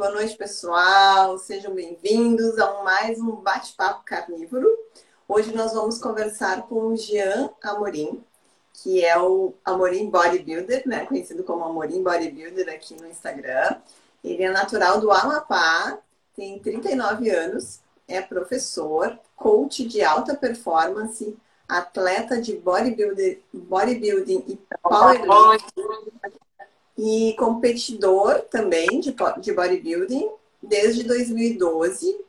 boa noite, pessoal. Sejam bem-vindos a mais um bate-papo carnívoro. Hoje nós vamos conversar com o Jean Amorim, que é o Amorim Bodybuilder, né? conhecido como Amorim Bodybuilder aqui no Instagram. Ele é natural do Amapá, tem 39 anos, é professor, coach de alta performance, atleta de bodybuilder, bodybuilding e powerlifting e competidor também de, de bodybuilding desde 2012.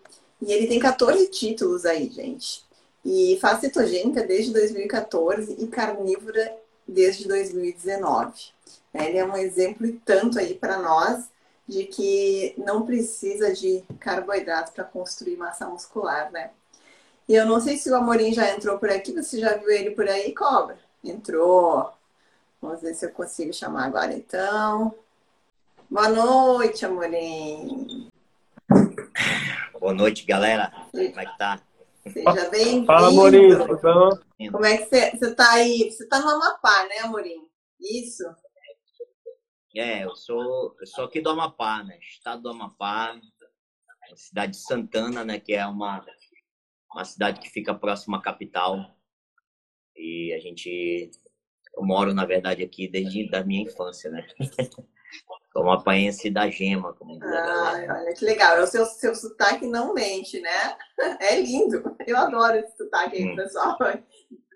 E ele tem 14 títulos aí, gente. E faz cetogênica desde 2014 e carnívora desde 2019. Ele é um exemplo e tanto aí para nós de que não precisa de carboidrato para construir massa muscular, né? E eu não sei se o Amorim já entrou por aqui, você já viu ele por aí, cobra? Entrou. Vamos ver se eu consigo chamar agora então. Boa noite, Amorim. Boa noite, galera. Como é que tá? Seja bem-vindo. Fala, Amorim, bom? Como é que você, você tá aí? Você tá no Amapá, né, Amorim? Isso? É, eu sou, eu sou aqui do Amapá, né? Estado do Amapá, cidade de Santana, né? Que é uma, uma cidade que fica próxima à capital. E a gente eu moro, na verdade, aqui desde a minha infância, né? Como apanhense da gema, como diz Ai, olha que legal. O seu, seu sotaque não mente, né? É lindo. Eu adoro esse sotaque aí, hum. pessoal.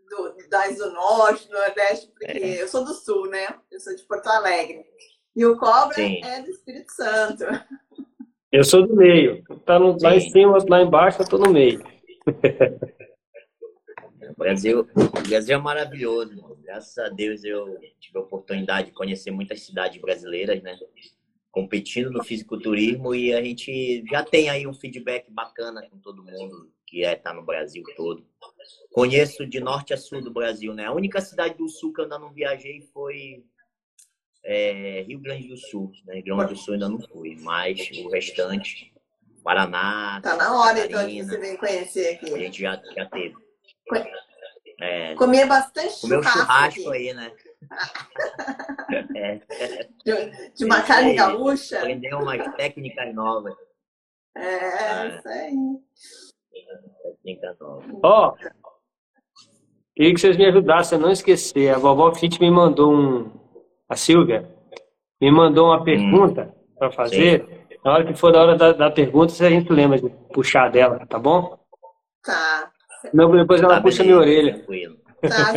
Do, das do norte, do nordeste, porque é. eu sou do sul, né? Eu sou de Porto Alegre. E o Cobra Sim. é do Espírito Santo. Eu sou do meio. Tá no, lá em cima, lá embaixo, eu tô no meio. O Brasil, o Brasil é maravilhoso, mano. Graças a Deus eu tive a oportunidade de conhecer muitas cidades brasileiras, né? Competindo no fisiculturismo e a gente já tem aí um feedback bacana com todo mundo que é tá no Brasil todo. Conheço de norte a sul do Brasil, né? A única cidade do sul que eu ainda não viajei foi é, Rio Grande do Sul, né? Rio Grande do Sul ainda não fui, mas o restante, Paraná. Tá na hora Catarina, então de você vir conhecer aqui. A gente já, já teve. É, Comer bastante Comer churrasco. churrasco aí, né? é. De, de uma carne aí, gaúcha. Aprender umas técnicas novas. É, ah, isso aí. Técnica nova. Ó, oh, queria que vocês me ajudassem a não esquecer. A vovó Fit me mandou um. A Silvia me mandou uma pergunta hum. para fazer. Sim. Na hora que for da hora da, da pergunta, se a gente lembra de puxar dela, tá bom? Tá. Não, depois ela tá puxa minha orelha. Tá.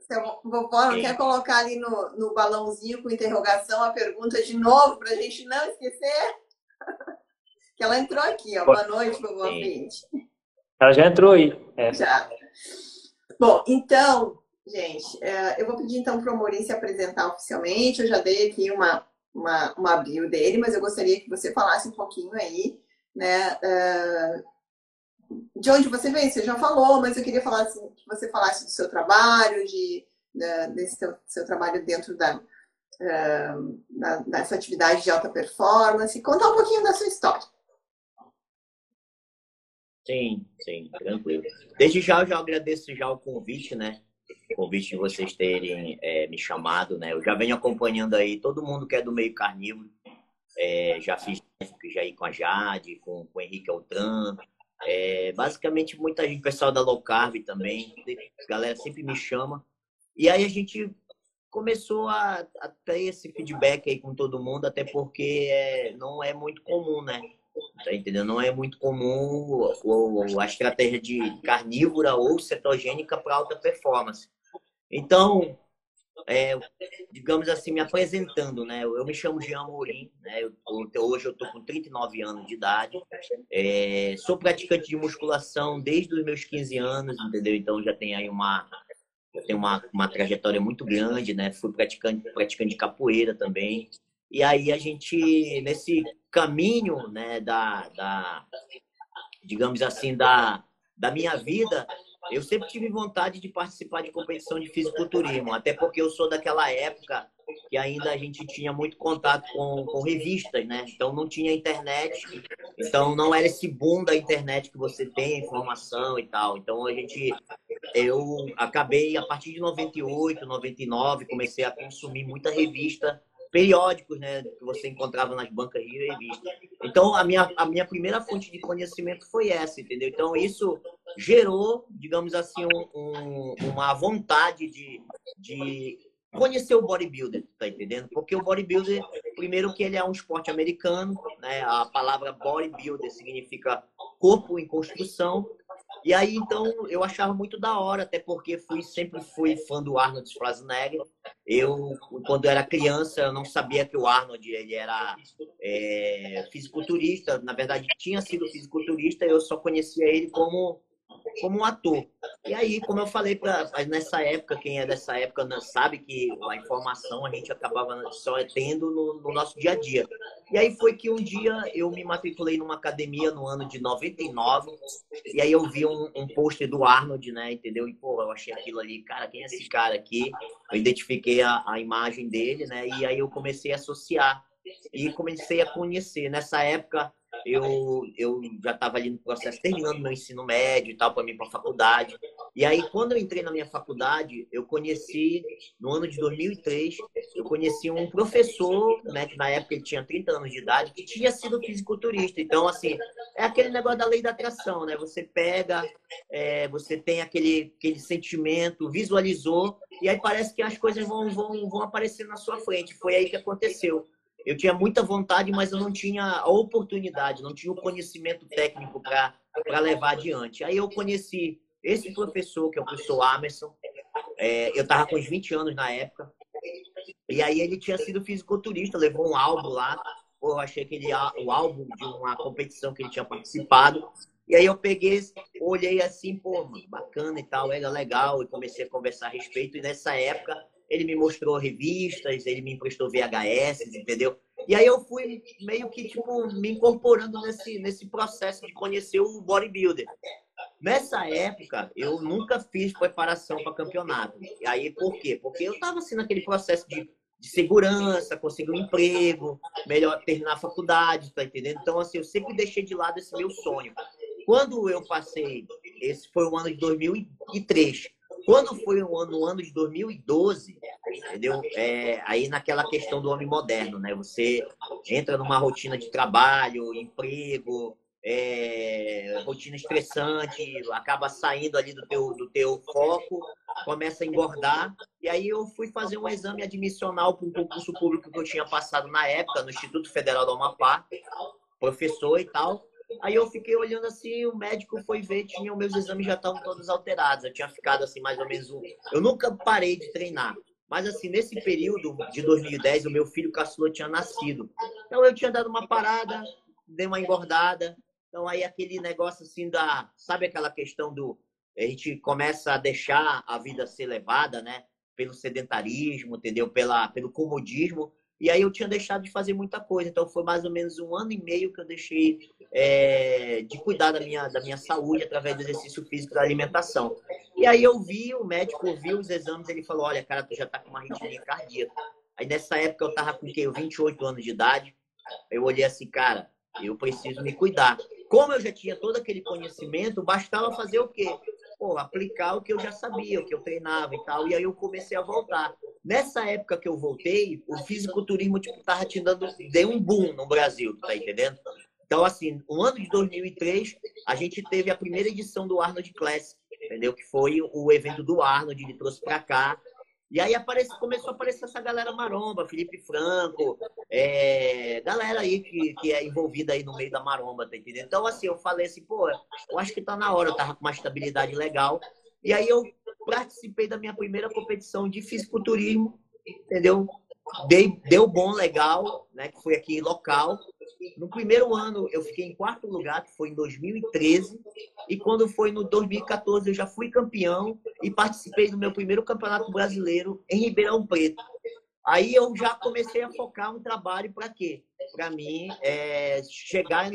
Seu vovó não quer colocar ali no, no balãozinho com interrogação a pergunta de novo para a gente não esquecer? que ela entrou aqui, ó. Boa noite, vovó Pinte. Ela já entrou aí. É. Já. Bom, então, gente, é, eu vou pedir então para o Amorim se apresentar oficialmente. Eu já dei aqui uma, uma, uma bio dele, mas eu gostaria que você falasse um pouquinho aí, né? De onde você vem, você já falou, mas eu queria falar assim, que você falasse do seu trabalho, de, da, desse seu, seu, trabalho dentro da, uh, da, dessa atividade de alta performance, contar um pouquinho da sua história. Sim, sim, tranquilo. Desde já eu já agradeço já o convite, né? O convite de vocês terem é, me chamado, né? Eu já venho acompanhando aí todo mundo que é do meio carnívoro. É, já fiz já aí com a Jade, com, com o Henrique Altran, é, basicamente, muita gente, pessoal da low carb também, a galera sempre me chama. E aí a gente começou a, a ter esse feedback aí com todo mundo, até porque é, não é muito comum, né? Tá entendendo? Não é muito comum ou, a estratégia de carnívora ou cetogênica para alta performance. Então, é, digamos assim, me apresentando, né? Eu, me chamo Jean Mourim, né? Eu, hoje eu tô com 39 anos de idade. É, sou praticante de musculação desde os meus 15 anos, entendeu? Então já tem aí uma tenho uma, uma trajetória muito grande, né? Fui praticante, praticante de capoeira também. E aí a gente, nesse caminho, né, da, da digamos assim, da, da minha vida, eu sempre tive vontade de participar de competição de fisiculturismo, até porque eu sou daquela época que ainda a gente tinha muito contato com, com revistas, né? Então não tinha internet, então não era esse boom da internet que você tem, informação e tal. Então a gente, eu acabei a partir de 98, 99, comecei a consumir muita revista periódicos, né, que você encontrava nas bancas de revista. Então, a minha, a minha primeira fonte de conhecimento foi essa, entendeu? Então, isso gerou, digamos assim, um, um, uma vontade de, de conhecer o bodybuilder, tá entendendo? Porque o bodybuilder, primeiro que ele é um esporte americano, né? A palavra bodybuilder significa corpo em construção, e aí, então, eu achava muito da hora, até porque fui, sempre fui fã do Arnold Schwarzenegger. Eu, quando era criança, eu não sabia que o Arnold ele era é, fisiculturista. Na verdade, tinha sido fisiculturista, eu só conhecia ele como como um ator. E aí, como eu falei, pra, nessa época, quem é dessa época não sabe que a informação a gente acabava só tendo no, no, nosso dia a dia. E aí foi que um dia eu me matriculei numa academia no ano de 99, e aí eu vi um, um pôster do Arnold, né, entendeu? E, pô, eu achei aquilo ali, cara, quem é esse cara aqui? Eu identifiquei a, a imagem dele, né, e aí eu comecei a associar e comecei a conhecer. Nessa época, eu, eu já estava ali no processo, terminando meu ensino médio e tal, para mim para a faculdade. E aí, quando eu entrei na minha faculdade, eu conheci, no ano de 2003, eu conheci um professor, né, que na época ele tinha 30 anos de idade, que tinha sido fisiculturista. Então, assim, é aquele negócio da lei da atração, né? Você pega, é, você tem aquele, aquele sentimento, visualizou, e aí parece que as coisas vão, vão, vão aparecer na sua frente. Foi aí que aconteceu eu tinha muita vontade, mas eu não tinha a oportunidade, não tinha o conhecimento técnico para levar adiante. Aí eu conheci esse professor, que é o professor Amerson. É, eu estava com uns 20 anos na época. E aí ele tinha sido fisiculturista, levou um álbum lá. Eu achei aquele o álbum de uma competição que ele tinha participado. E aí eu peguei, olhei assim, pô, bacana e tal, era legal, e comecei a conversar a respeito. E nessa época ele me mostrou revistas, ele me emprestou VHS, entendeu? E aí eu fui meio que tipo me incorporando nesse nesse processo de conhecer o bodybuilder. Nessa época, eu nunca fiz preparação para campeonato. E aí por quê? Porque eu estava assim naquele processo de, de segurança, conseguir um emprego, melhor terminar a faculdade, tá entendendo? Então assim, eu sempre deixei de lado esse meu sonho. Quando eu passei, esse foi o ano de 2003 quando foi no ano, no ano de 2012, entendeu? É, aí naquela questão do homem moderno, né? Você entra numa rotina de trabalho, emprego, é, rotina estressante, acaba saindo ali do teu, do teu foco, começa a engordar. E aí eu fui fazer um exame admissional para um concurso público que eu tinha passado na época, no Instituto Federal do Amapá, professor e tal. Aí eu fiquei olhando assim, o médico foi ver, tinha meus exames já estavam todos alterados. Eu tinha ficado assim mais ou menos um. Eu nunca parei de treinar. Mas assim, nesse período de 2010, o meu filho caçula tinha nascido. Então eu tinha dado uma parada, dei uma engordada. Então aí aquele negócio assim da, sabe aquela questão do a gente começa a deixar a vida ser levada, né? Pelo sedentarismo, entendeu? Pela, pelo comodismo. E aí eu tinha deixado de fazer muita coisa. Então foi mais ou menos um ano e meio que eu deixei é, de cuidar da minha, da minha saúde através do exercício físico e da alimentação. E aí eu vi, o médico ouviu os exames, ele falou, olha, cara, tu já tá com uma arritmia cardíaca. Aí nessa época eu tava com que, 28 anos de idade. Eu olhei assim, cara, eu preciso me cuidar. Como eu já tinha todo aquele conhecimento, bastava fazer o quê? Pô, aplicar o que eu já sabia, o que eu treinava e tal. E aí eu comecei a voltar. Nessa época que eu voltei, o fisiculturismo tipo, tava te dando, deu um boom no Brasil, tá entendendo? Então, assim, no ano de 2003, a gente teve a primeira edição do Arnold Classic, entendeu? Que foi o evento do Arnold, ele trouxe para cá. E aí aparece, começou a aparecer essa galera maromba, Felipe Franco, é, galera aí que, que é envolvida aí no meio da maromba, tá entendendo? Então, assim, eu falei assim, pô, eu acho que tá na hora, eu tava com uma estabilidade legal. E aí eu participei da minha primeira competição de fisiculturismo, entendeu? Dei, deu bom, legal, né? Que foi aqui local. No primeiro ano eu fiquei em quarto lugar, que foi em 2013, e quando foi no 2014 eu já fui campeão e participei do meu primeiro campeonato brasileiro em Ribeirão Preto. Aí eu já comecei a focar um trabalho para quê? Para mim é, chegar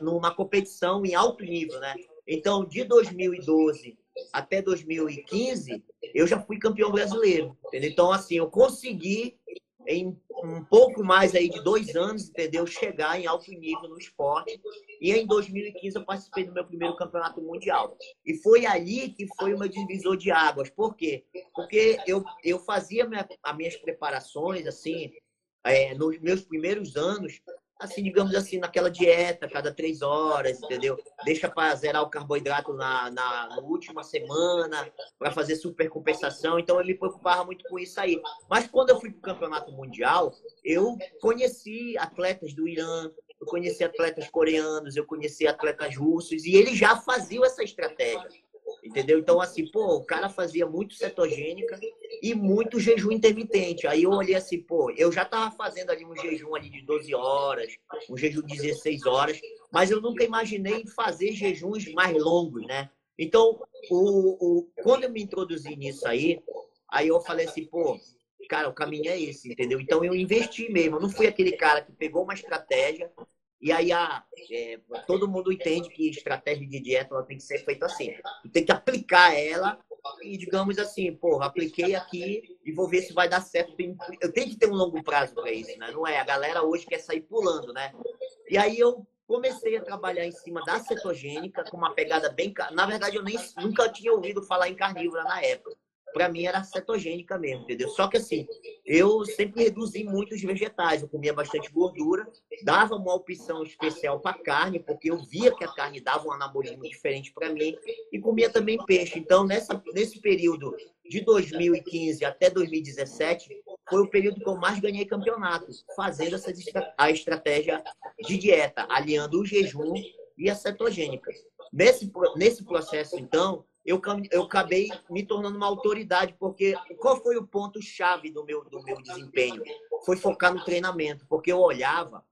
numa competição em alto nível, né? Então, de 2012 até 2015, eu já fui campeão brasileiro. Entendeu? Então, assim, eu consegui, em um pouco mais aí de dois anos, entendeu? Chegar em alto nível no esporte. E em 2015 eu participei do meu primeiro campeonato mundial. E foi ali que foi meu divisor de águas. Por quê? Porque eu, eu fazia minha, as minhas preparações, assim, é, nos meus primeiros anos, assim, digamos assim, naquela dieta, cada três horas, entendeu? Deixa para zerar o carboidrato na, na, última semana, para fazer supercompensação. Então, eu me preocupava muito com isso aí. Mas quando eu fui para o campeonato mundial, eu conheci atletas do Irã, eu conheci atletas coreanos, eu conheci atletas russos, e eles já faziam essa estratégia. Entendeu? Então, assim, pô, o cara fazia muito cetogênica e muito jejum intermitente. Aí eu olhei assim, pô, eu já tava fazendo ali um jejum ali de 12 horas, um jejum de 16 horas, mas eu nunca imaginei fazer jejuns mais longos, né? Então, o, o, quando eu me introduzi nisso aí, aí eu falei assim, pô, cara, o caminho é esse, entendeu? Então eu investi mesmo. Eu não fui aquele cara que pegou uma estratégia e aí a, é, todo mundo entende que estratégia de dieta ela tem que ser feita assim. Tem que aplicar ela e, digamos assim, pô, apliquei aqui e vou ver se vai dar certo. Eu tenho que ter um longo prazo para isso, né? Não é? A galera hoje quer sair pulando, né? E aí eu comecei a trabalhar em cima da cetogênica com uma pegada bem. Na verdade, eu nem nunca tinha ouvido falar em carnívora na época para mim era cetogênica mesmo, entendeu? Só que assim, eu sempre reduzi muito os vegetais, eu comia bastante gordura, dava uma opção especial para carne, porque eu via que a carne dava um anabolismo diferente para mim, e comia também peixe. Então, nessa, nesse período de 2015 até 2017, foi o período que eu mais ganhei campeonatos, fazendo essa a estratégia de dieta, aliando o jejum e a cetogênica. Nesse, nesse processo, então, eu, eu acabei me tornando uma autoridade, porque qual foi o ponto-chave do meu, do meu desempenho? Foi focar no treinamento, porque eu olhava,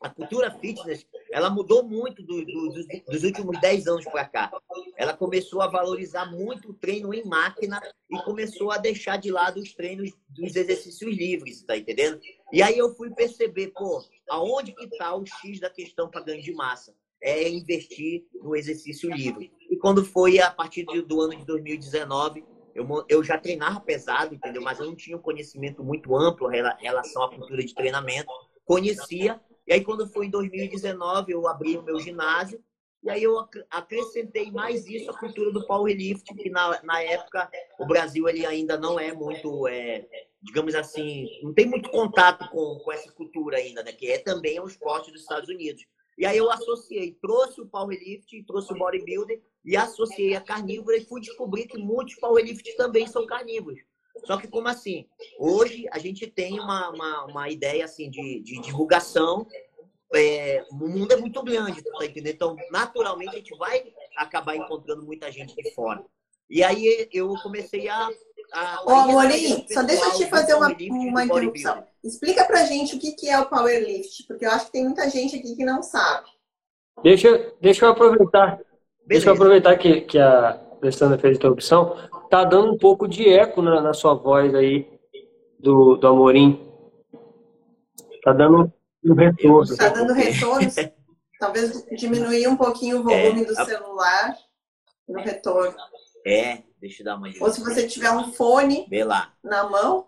a cultura fitness, ela mudou muito do, do, dos, dos últimos 10 anos para cá. Ela começou a valorizar muito o treino em máquina e começou a deixar de lado os treinos dos exercícios livres, tá entendendo? E aí eu fui perceber, pô, aonde que tá o X da questão para ganho de massa? É investir no exercício livre. Quando foi a partir do ano de 2019, eu, eu já treinava pesado, entendeu? Mas eu não tinha um conhecimento muito amplo em relação à cultura de treinamento. Conhecia. E aí, quando foi em 2019, eu abri o meu ginásio. E aí eu acrescentei mais isso à cultura do powerlifting, que na, na época o Brasil ele ainda não é muito, é, digamos assim, não tem muito contato com, com essa cultura ainda, né? Que é também um esporte dos Estados Unidos. E aí eu associei, trouxe o powerlifting, trouxe o bodybuilding e associei a carnívora e fui descobrir que muitos powerlifts também são carnívoros. Só que como assim? Hoje a gente tem uma, uma, uma ideia assim de, de divulgação. É, o mundo é muito grande, tá entendendo? Então, naturalmente, a gente vai acabar encontrando muita gente de fora. E aí eu comecei a Ô, Amorim, só deixa eu te fazer uma, uma interrupção. Explica pra gente o que, que é o Powerlift, porque eu acho que tem muita gente aqui que não sabe. Deixa, deixa eu aproveitar. Beleza. Deixa eu aproveitar que, que a Alessandra fez a interrupção. Tá dando um pouco de eco na, na sua voz aí, do, do Amorim. Tá dando um retorno. Tá dando retorno. Talvez diminuir um pouquinho o volume é, do celular no retorno. É, deixa eu dar uma Ou se você tiver um fone Vê lá. na mão.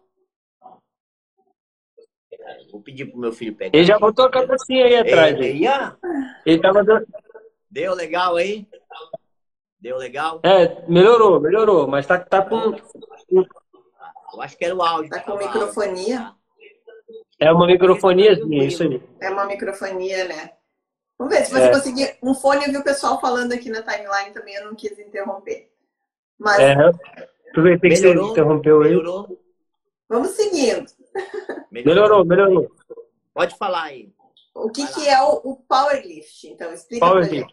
Vou pedir pro meu filho pegar. Ele já botou a cabecinha aí atrás. Ei, aí. Ele tava dando... Deu legal aí? Deu legal? É, melhorou, melhorou, mas tá, tá com. Eu acho que era o áudio. Tá com microfonia? É uma microfoniazinha, isso aí. É uma microfonia, né? Vamos ver, se você é. conseguir um fone, eu vi o pessoal falando aqui na timeline também, eu não quis interromper. Mas... É, aproveitei que você interrompeu aí. Melhorou? Vamos seguindo. Melhorou, melhorou. Pode falar aí. O que, que é o, o powerlift? Então, explica power pra gente.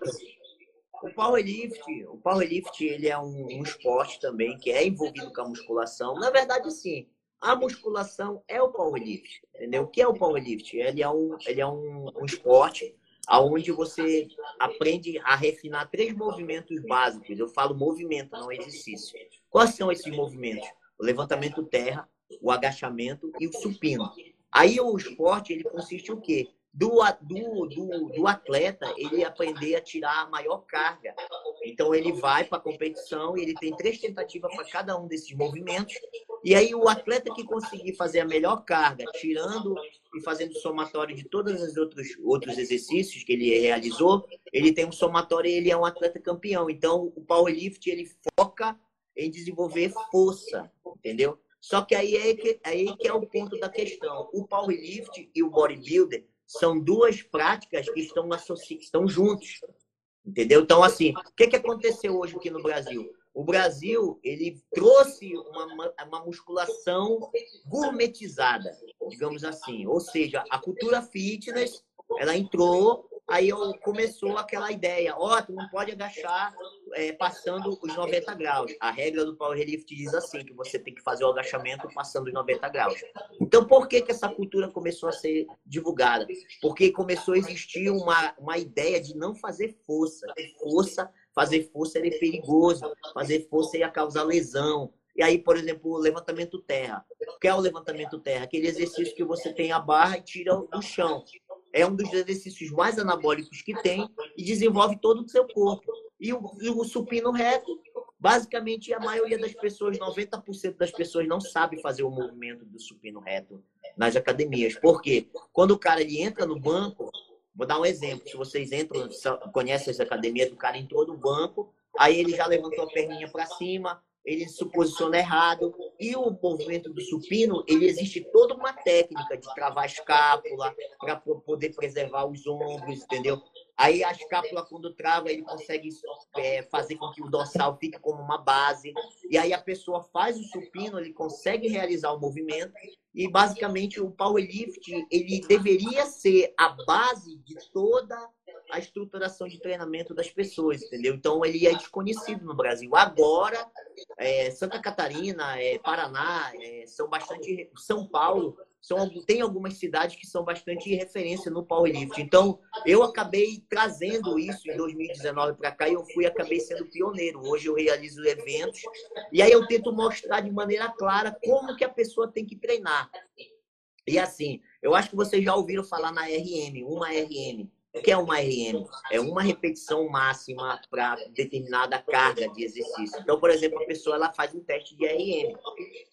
O powerlift, o powerlift ele é um, um, esporte também que é envolvido com a musculação. Na verdade, sim, a musculação é o powerlift, entendeu? O que é o powerlift? Ele é um, ele é um, um esporte aonde você aprende a refinar três movimentos básicos. Eu falo movimento, não exercício. Quais são esses movimentos? O levantamento terra, o agachamento e o supino. Aí o esporte ele consiste o quê? Do, do, do, do, atleta ele aprender a tirar a maior carga. Então ele vai para a competição e ele tem três tentativas para cada um desses movimentos. E aí o atleta que conseguir fazer a melhor carga, tirando e fazendo somatório de todos os outros, outros exercícios que ele realizou, ele tem um somatório e ele é um atleta campeão. Então o powerlift ele foca em desenvolver força, entendeu? Só que aí é que, aí que é o ponto da questão. O powerlift e o bodybuilder são duas práticas que estão, associadas, estão juntos. Entendeu? Então, assim, o que, que aconteceu hoje aqui no Brasil? O Brasil, ele trouxe uma, uma musculação gourmetizada, digamos assim. Ou seja, a cultura fitness, ela entrou Aí eu começou aquela ideia, ó, oh, tu não pode agachar é, passando os 90 graus. A regra do powerlift diz assim, que você tem que fazer o agachamento passando os 90 graus. Então, por que, que essa cultura começou a ser divulgada? Porque começou a existir uma, uma ideia de não fazer força. Força, fazer força era perigoso, fazer força ia causar lesão. E aí, por exemplo, o levantamento terra. O que é o levantamento terra? Aquele exercício que você tem a barra e tira do chão é um dos exercícios mais anabólicos que tem e desenvolve todo o seu corpo. E o, e o supino reto, basicamente, a maioria das pessoas, 90% das pessoas não sabe fazer o movimento do supino reto nas academias. Por quê? Quando o cara ele entra no banco, vou dar um exemplo, se vocês entram, conhecem essa academia, o cara entrou no banco, aí ele já levantou a perninha para cima, ele se posiciona errado. E o movimento do supino, ele existe toda uma técnica de travar a escápula para poder preservar os ombros, entendeu? Aí a escápula, quando trava, ele consegue é, fazer com que o dorsal fique como uma base. E aí a pessoa faz o supino, ele consegue realizar o movimento. E basicamente o powerlift, ele deveria ser a base de toda a estruturação de treinamento das pessoas, entendeu? Então ele é desconhecido no Brasil. Agora, é, Santa Catarina, é, Paraná, é, são bastante. São Paulo, são, tem algumas cidades que são bastante referência no powerlifting. Então, eu acabei trazendo isso em 2019 para cá e eu fui acabei sendo pioneiro. Hoje eu realizo eventos e aí eu tento mostrar de maneira clara como que a pessoa tem que treinar. E assim, eu acho que vocês já ouviram falar na RM, uma RM. O que é uma RM? É uma repetição máxima para determinada carga de exercício. Então, por exemplo, a pessoa ela faz um teste de RM.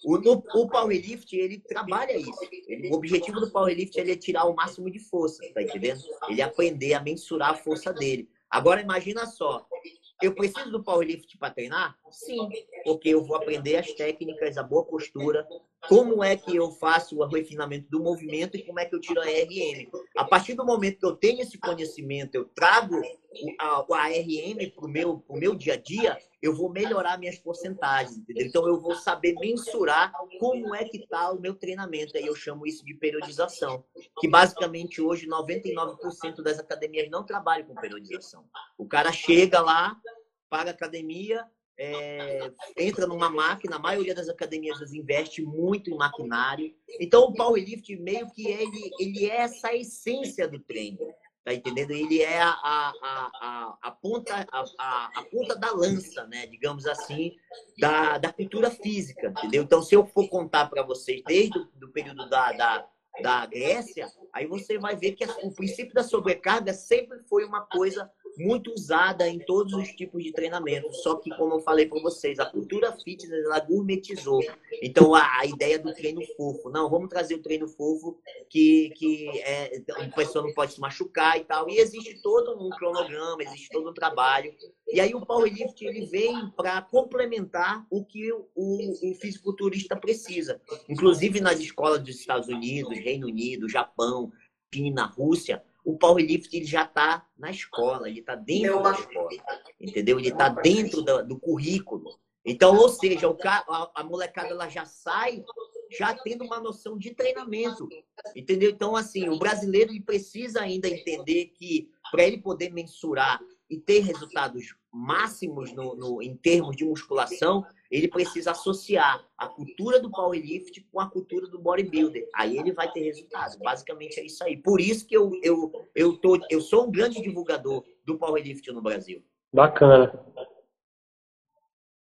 O, no, o powerlift, ele trabalha isso. Ele, o objetivo do powerlift é tirar o máximo de força, tá entendendo? Ele aprender a mensurar a força dele. Agora, imagina só, eu preciso do powerlift para treinar? Sim, porque eu vou aprender as técnicas, a boa postura, como é que eu faço o refinamento do movimento e como é que eu tiro a RM. A partir do momento que eu tenho esse conhecimento, eu trago a, a RM para o meu, meu dia a dia, eu vou melhorar minhas porcentagens, entendeu? Então eu vou saber mensurar como é que está o meu treinamento. Aí eu chamo isso de periodização, que basicamente hoje 99% das academias não trabalham com periodização. O cara chega lá, paga academia, é, entra numa máquina, a maioria das academias investe muito em maquinário. Então, o powerlift meio que ele, ele é essa essência do treino, tá entendendo? Ele é a, a, a, a ponta, a, a, ponta da lança, né? digamos assim, da, da cultura física, entendeu? Então, se eu for contar para vocês desde o do período da, da da Grécia, aí você vai ver que o princípio da sobrecarga sempre foi uma coisa muito usada em todos os tipos de treinamento. Só que, como eu falei para vocês, a cultura fitness ela gourmetizou. Então, a, a, ideia do treino fofo. Não, vamos trazer o treino fofo que, que é, a pessoa não pode se machucar e tal. E existe todo um cronograma, existe todo um trabalho. E aí o powerlift ele vem para complementar o que o, o fisiculturista precisa. Inclusive nas escolas dos Estados Unidos, Reino Unido, Japão, China, Rússia, o powerlift ele já está na escola, ele está dentro da escola, entendeu? Ele está dentro do, do, currículo. Então, ou seja, o, a, a molecada ela já sai já tendo uma noção de treinamento, entendeu? Então, assim, o brasileiro ele precisa ainda entender que para ele poder mensurar e ter resultados máximos no, no, em termos de musculação, ele precisa associar a cultura do powerlift com a cultura do bodybuilder. Aí ele vai ter resultado. Basicamente é isso aí. Por isso que eu, eu, eu, tô, eu sou um grande divulgador do powerlift no Brasil. Bacana.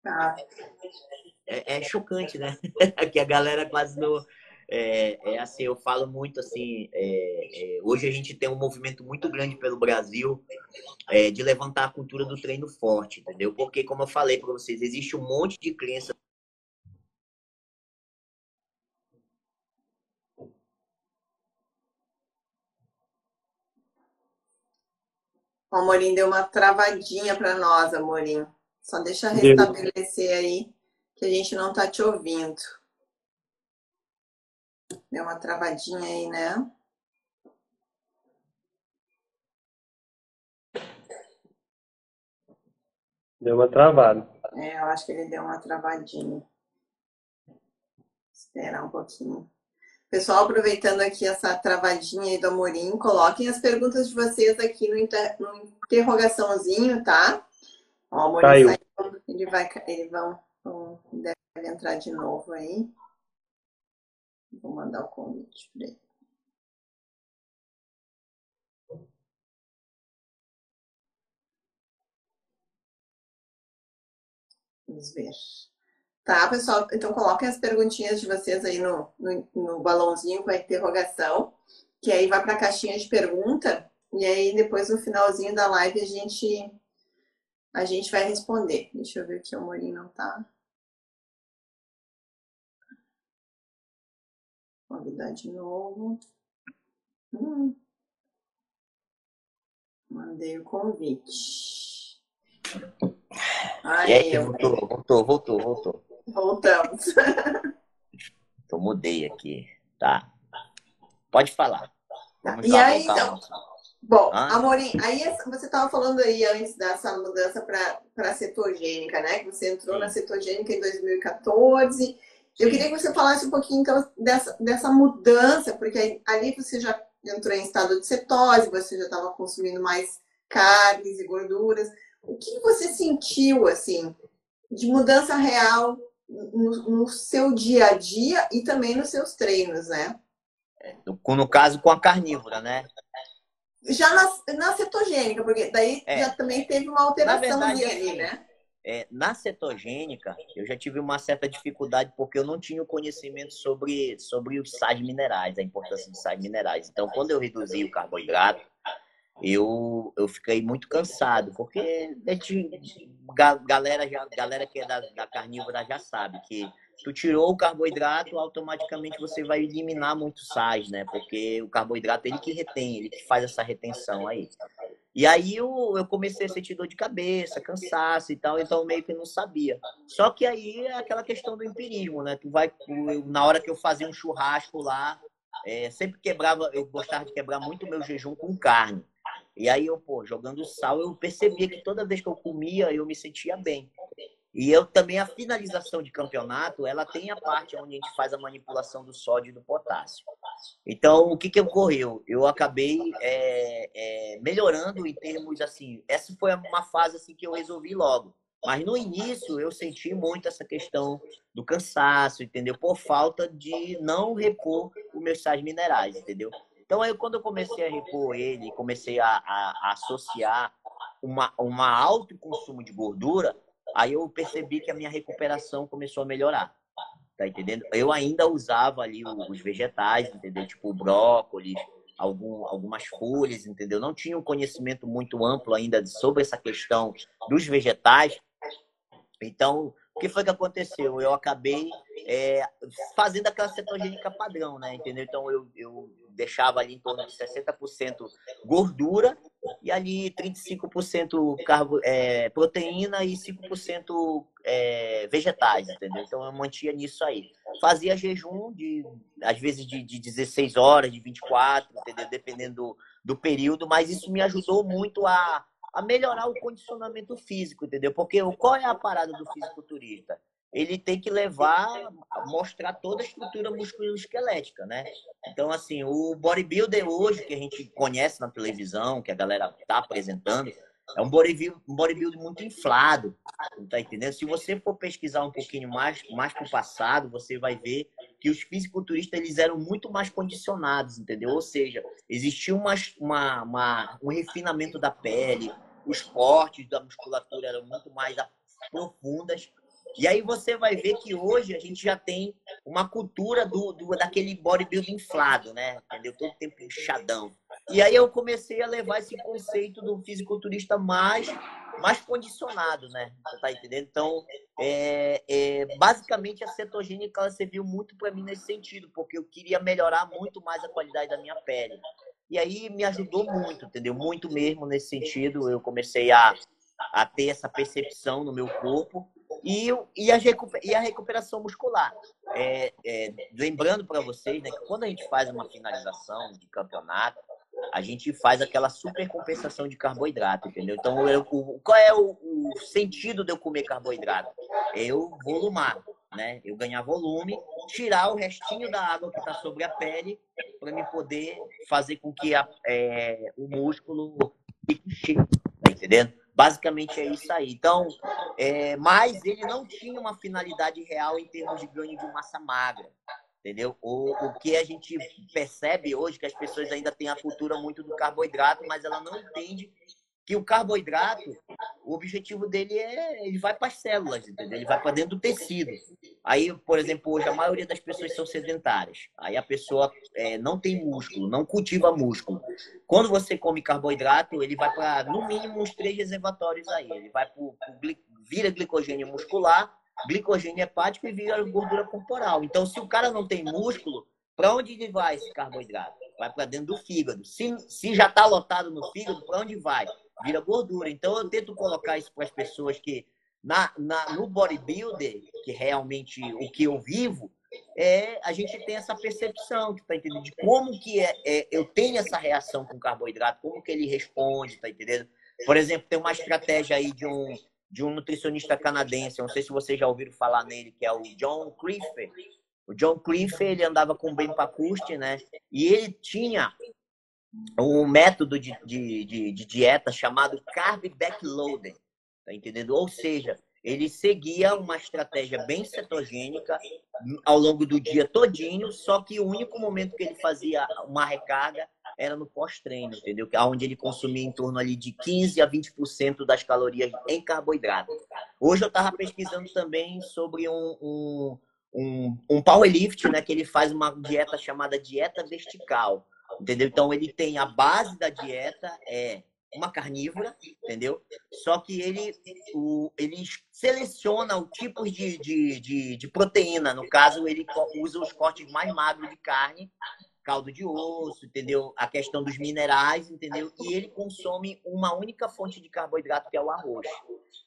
Tá. É, é chocante, né? que a galera quase não é, é, assim, eu falo muito assim, é, é, hoje a gente tem um movimento muito grande pelo Brasil é, de levantar a cultura do treino forte, entendeu? Porque, como eu falei para vocês, existe um monte de crença O Amorim deu uma travadinha para nós, Amorim. Só deixa restabelecer aí que a gente não está te ouvindo. Deu uma travadinha aí, né? Deu uma travada. É, eu acho que ele deu uma travadinha. Esperar um pouquinho. Pessoal, aproveitando aqui essa travadinha aí do Amorim, coloquem as perguntas de vocês aqui no, inter... no interrogaçãozinho, tá? Ó, o Amorim saiu, ele vai, ele vão- deve entrar de novo aí. Vou mandar o convite para ele. Vamos ver. Tá, pessoal? Então coloquem as perguntinhas de vocês aí no, no, no balãozinho com a interrogação, que aí vai para a caixinha de pergunta, e aí depois no finalzinho da live a gente a gente vai responder. Deixa eu ver aqui, o Morim não tá. Convidar de novo. Hum. Mandei o convite. E aí, eu- voltou, voltou, voltou, voltou. voltamos. Então mudei aqui, tá? Pode falar. Vamos E lá, aí, então, Bom, Ah. Amorim, aí você estava falando aí antes dessa mudança para cetogênica, né? Que você entrou Sim. na cetogênica em 2014. Eu queria que você falasse um pouquinho então dessa, dessa mudança, porque ali você já entrou em estado de cetose, você já estava consumindo mais carnes e gorduras. O que você sentiu assim de mudança real no, no seu dia a dia e também nos seus treinos, né? No, no caso, com a carnívora, né? Já na, na cetogênica, porque daí É. já também teve uma alteração verdade, ali, né? É, na cetogênica, eu já tive uma certa dificuldade porque eu não tinha o conhecimento sobre, sobre os sais minerais, a importância dos sais minerais. Então, quando eu reduzi o carboidrato, eu, eu fiquei muito cansado, porque a gente, ga- galera, já, galera que é da, da carnívora já sabe que tu tirou o carboidrato, automaticamente você vai eliminar muitos sais, né? Porque o carboidrato ele que retém, ele que faz essa retenção aí. E aí eu, eu comecei a sentir dor de cabeça, cansaço e tal, então meio que não sabia. Só que aí é aquela questão do empirismo, né? Tu vai, eu- na hora que eu fazia um churrasco lá, é, sempre quebrava, eu gostava de quebrar muito meu jejum com carne. E aí eu, pô, jogando sal, eu percebia que toda vez que eu comia, eu me sentia bem. E eu também, a finalização de campeonato, ela tem a parte onde a gente faz a manipulação do sódio e do potássio. Então, o que, que ocorreu? Eu acabei é, é, melhorando em termos assim. Essa foi uma fase assim que eu resolvi logo. Mas no início eu senti muito essa questão do cansaço, entendeu? Por falta de não repor os meus sais minerais, entendeu? Então aí quando eu comecei a repor ele, comecei a, a- a associar uma, uma alto consumo de gordura, aí eu percebi que a minha recuperação começou a melhorar. Tá entendendo? Eu ainda usava ali os vegetais, entendeu? Tipo brócolis, algum, algumas folhas, entendeu? Não tinha um conhecimento muito amplo ainda sobre essa questão dos vegetais. Então, o que foi que aconteceu? Eu acabei é, fazendo aquela cetogênica padrão, né? Entendeu? Então, eu, eu deixava ali em torno de 60% gordura e ali 35% carbo, é, proteína e 5% é, vegetais, entendeu? Então, eu mantinha nisso aí. Fazia jejum, de, às vezes, de, de 16 horas, de 24, entendeu? Dependendo do, do período, mas isso me ajudou muito a, a melhorar o condicionamento físico, entendeu? Porque qual é a parada do fisiculturista? Ele tem que levar, mostrar toda a estrutura musculoesquelética, né? Então, assim, o bodybuilder hoje, que a gente conhece na televisão, que a galera tá apresentando, é um bodybuilder, muito inflado, tá entendendo? Se você for pesquisar um pouquinho mais, mais pro passado, você vai ver que os fisiculturistas, eles eram muito mais condicionados, entendeu? Ou seja, existia uma, uma, uma- um refinamento da pele, os cortes da musculatura eram muito mais profundas. E aí você vai ver que hoje a gente já tem uma cultura do, do daquele bodybuilding inflado, né? Entendeu? Todo tempo inchadão. E aí eu comecei a levar esse conceito do fisiculturista mais mais condicionado, né? Você tá entendendo? Então, é, é, basicamente a cetogênica ela serviu muito para mim nesse sentido, porque eu queria melhorar muito mais a qualidade da minha pele. E aí me ajudou muito, entendeu? Muito mesmo nesse sentido. Eu comecei a, a ter essa percepção no meu corpo. E, e, a, e a recuperação muscular. É, é, lembrando para vocês né, que quando a gente faz uma finalização de campeonato, a gente faz aquela super compensação de carboidrato, entendeu? Então, eu, qual é o, o, sentido de eu comer carboidrato? Eu volumar, né? Eu ganhar volume, tirar o restinho da água que está sobre a pele para me poder fazer com que a, é, o músculo fique cheio, tá entendendo? Basicamente é isso aí. Então, é, mas ele não tinha uma finalidade real em termos de ganho de massa magra entendeu? O, o que a gente percebe hoje que as pessoas ainda têm a cultura muito do carboidrato, mas ela não entende que o carboidrato, o objetivo dele é ele vai para as células, entendeu? Ele vai para dentro do tecido. Aí, por exemplo, hoje a maioria das pessoas são sedentárias. Aí a pessoa é, não tem músculo, não cultiva músculo. Quando você come carboidrato, ele vai para no mínimo uns três reservatórios aí. Ele vai para vira glicogênio muscular glicogênio hepático e vira gordura corporal. Então, se o cara não tem músculo, para onde ele vai esse carboidrato? Vai para dentro do fígado. Se, se já está lotado no fígado, para onde vai? Vira gordura. Então, eu tento colocar isso para as pessoas que, na, na, no bodybuilder, que realmente o que eu vivo, é, a gente tem essa percepção, tá entendendo? De como que é, é, eu tenho essa reação com o carboidrato, como que ele responde, tá entendendo? Por exemplo, tem uma estratégia aí de um, de um nutricionista canadense, não sei se vocês já ouviram falar nele, que é o John Cliffer. O John Cliffer, ele andava com o Ben Pacusti, né? E ele tinha um método de, de, de, de dieta chamado Carb Backloading, tá entendendo? Ou seja, ele seguia uma estratégia bem cetogênica ao longo do dia todinho, só que o único momento que ele fazia uma recarga era no pós-treino, entendeu? Onde ele consumia em torno ali de 15 a 20% das calorias em carboidrato. Hoje eu estava pesquisando também sobre um, um, um, um powerlift, né? Que ele faz uma dieta chamada dieta vertical, entendeu? Então ele tem a base da dieta é uma carnívora, entendeu? Só que ele, o, ele seleciona o tipo de, de, de, de proteína. No caso, ele usa os cortes mais magros de carne caldo de osso, entendeu? A questão dos minerais, entendeu? E ele consome uma única fonte de carboidrato, que é o arroz.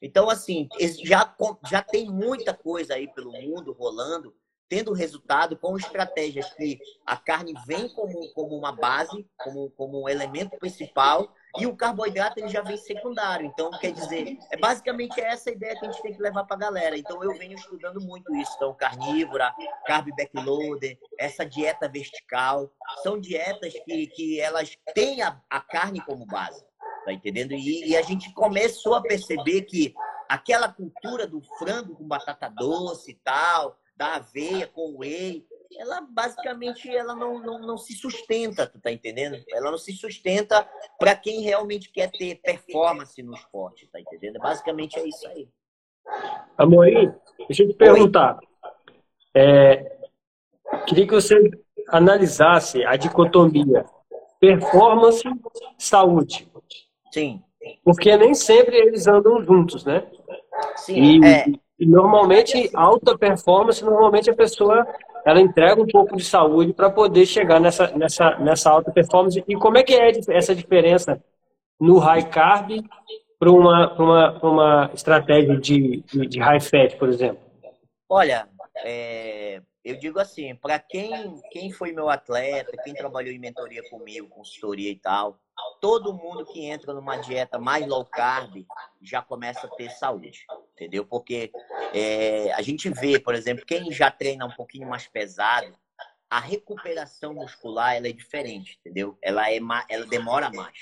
Então, assim, já, já tem muita coisa aí pelo mundo rolando, tendo resultado com estratégias que a carne vem como, como uma base, como, como um elemento principal, e o carboidrato ele já vem secundário. Então, quer dizer, é basicamente essa ideia que a gente tem que levar para a galera. Então, eu venho estudando muito isso. Então, carnívora, carb backloader, essa dieta vertical, são dietas que, que elas têm a, a carne como base. Tá entendendo? E, e a gente começou a perceber que aquela cultura do frango com batata doce e tal, da aveia com whey, ela basicamente ela não, não, não se sustenta, tu tá entendendo? Ela não se sustenta para quem realmente quer ter performance no esporte, tá entendendo? Basicamente é isso aí. Amorim, deixa eu te perguntar. É, queria que você analisasse a dicotomia performance saúde. Sim. Porque nem sempre eles andam juntos, né? Sim. E, é. E normalmente alta performance, normalmente a pessoa ela entrega um pouco de saúde para poder chegar nessa, nessa, nessa alta performance. E como é que é essa diferença no high carb para uma, uma, uma estratégia de, de, de, high fat, por exemplo? Olha, é, eu digo assim, para quem, quem foi meu atleta, quem trabalhou em mentoria comigo, consultoria e tal, todo mundo que entra numa dieta mais low carb já começa a ter saúde, entendeu? Porque é, a gente vê, por exemplo, quem já treina um pouquinho mais pesado, a recuperação muscular ela é diferente, entendeu? Ela, é, ela demora mais.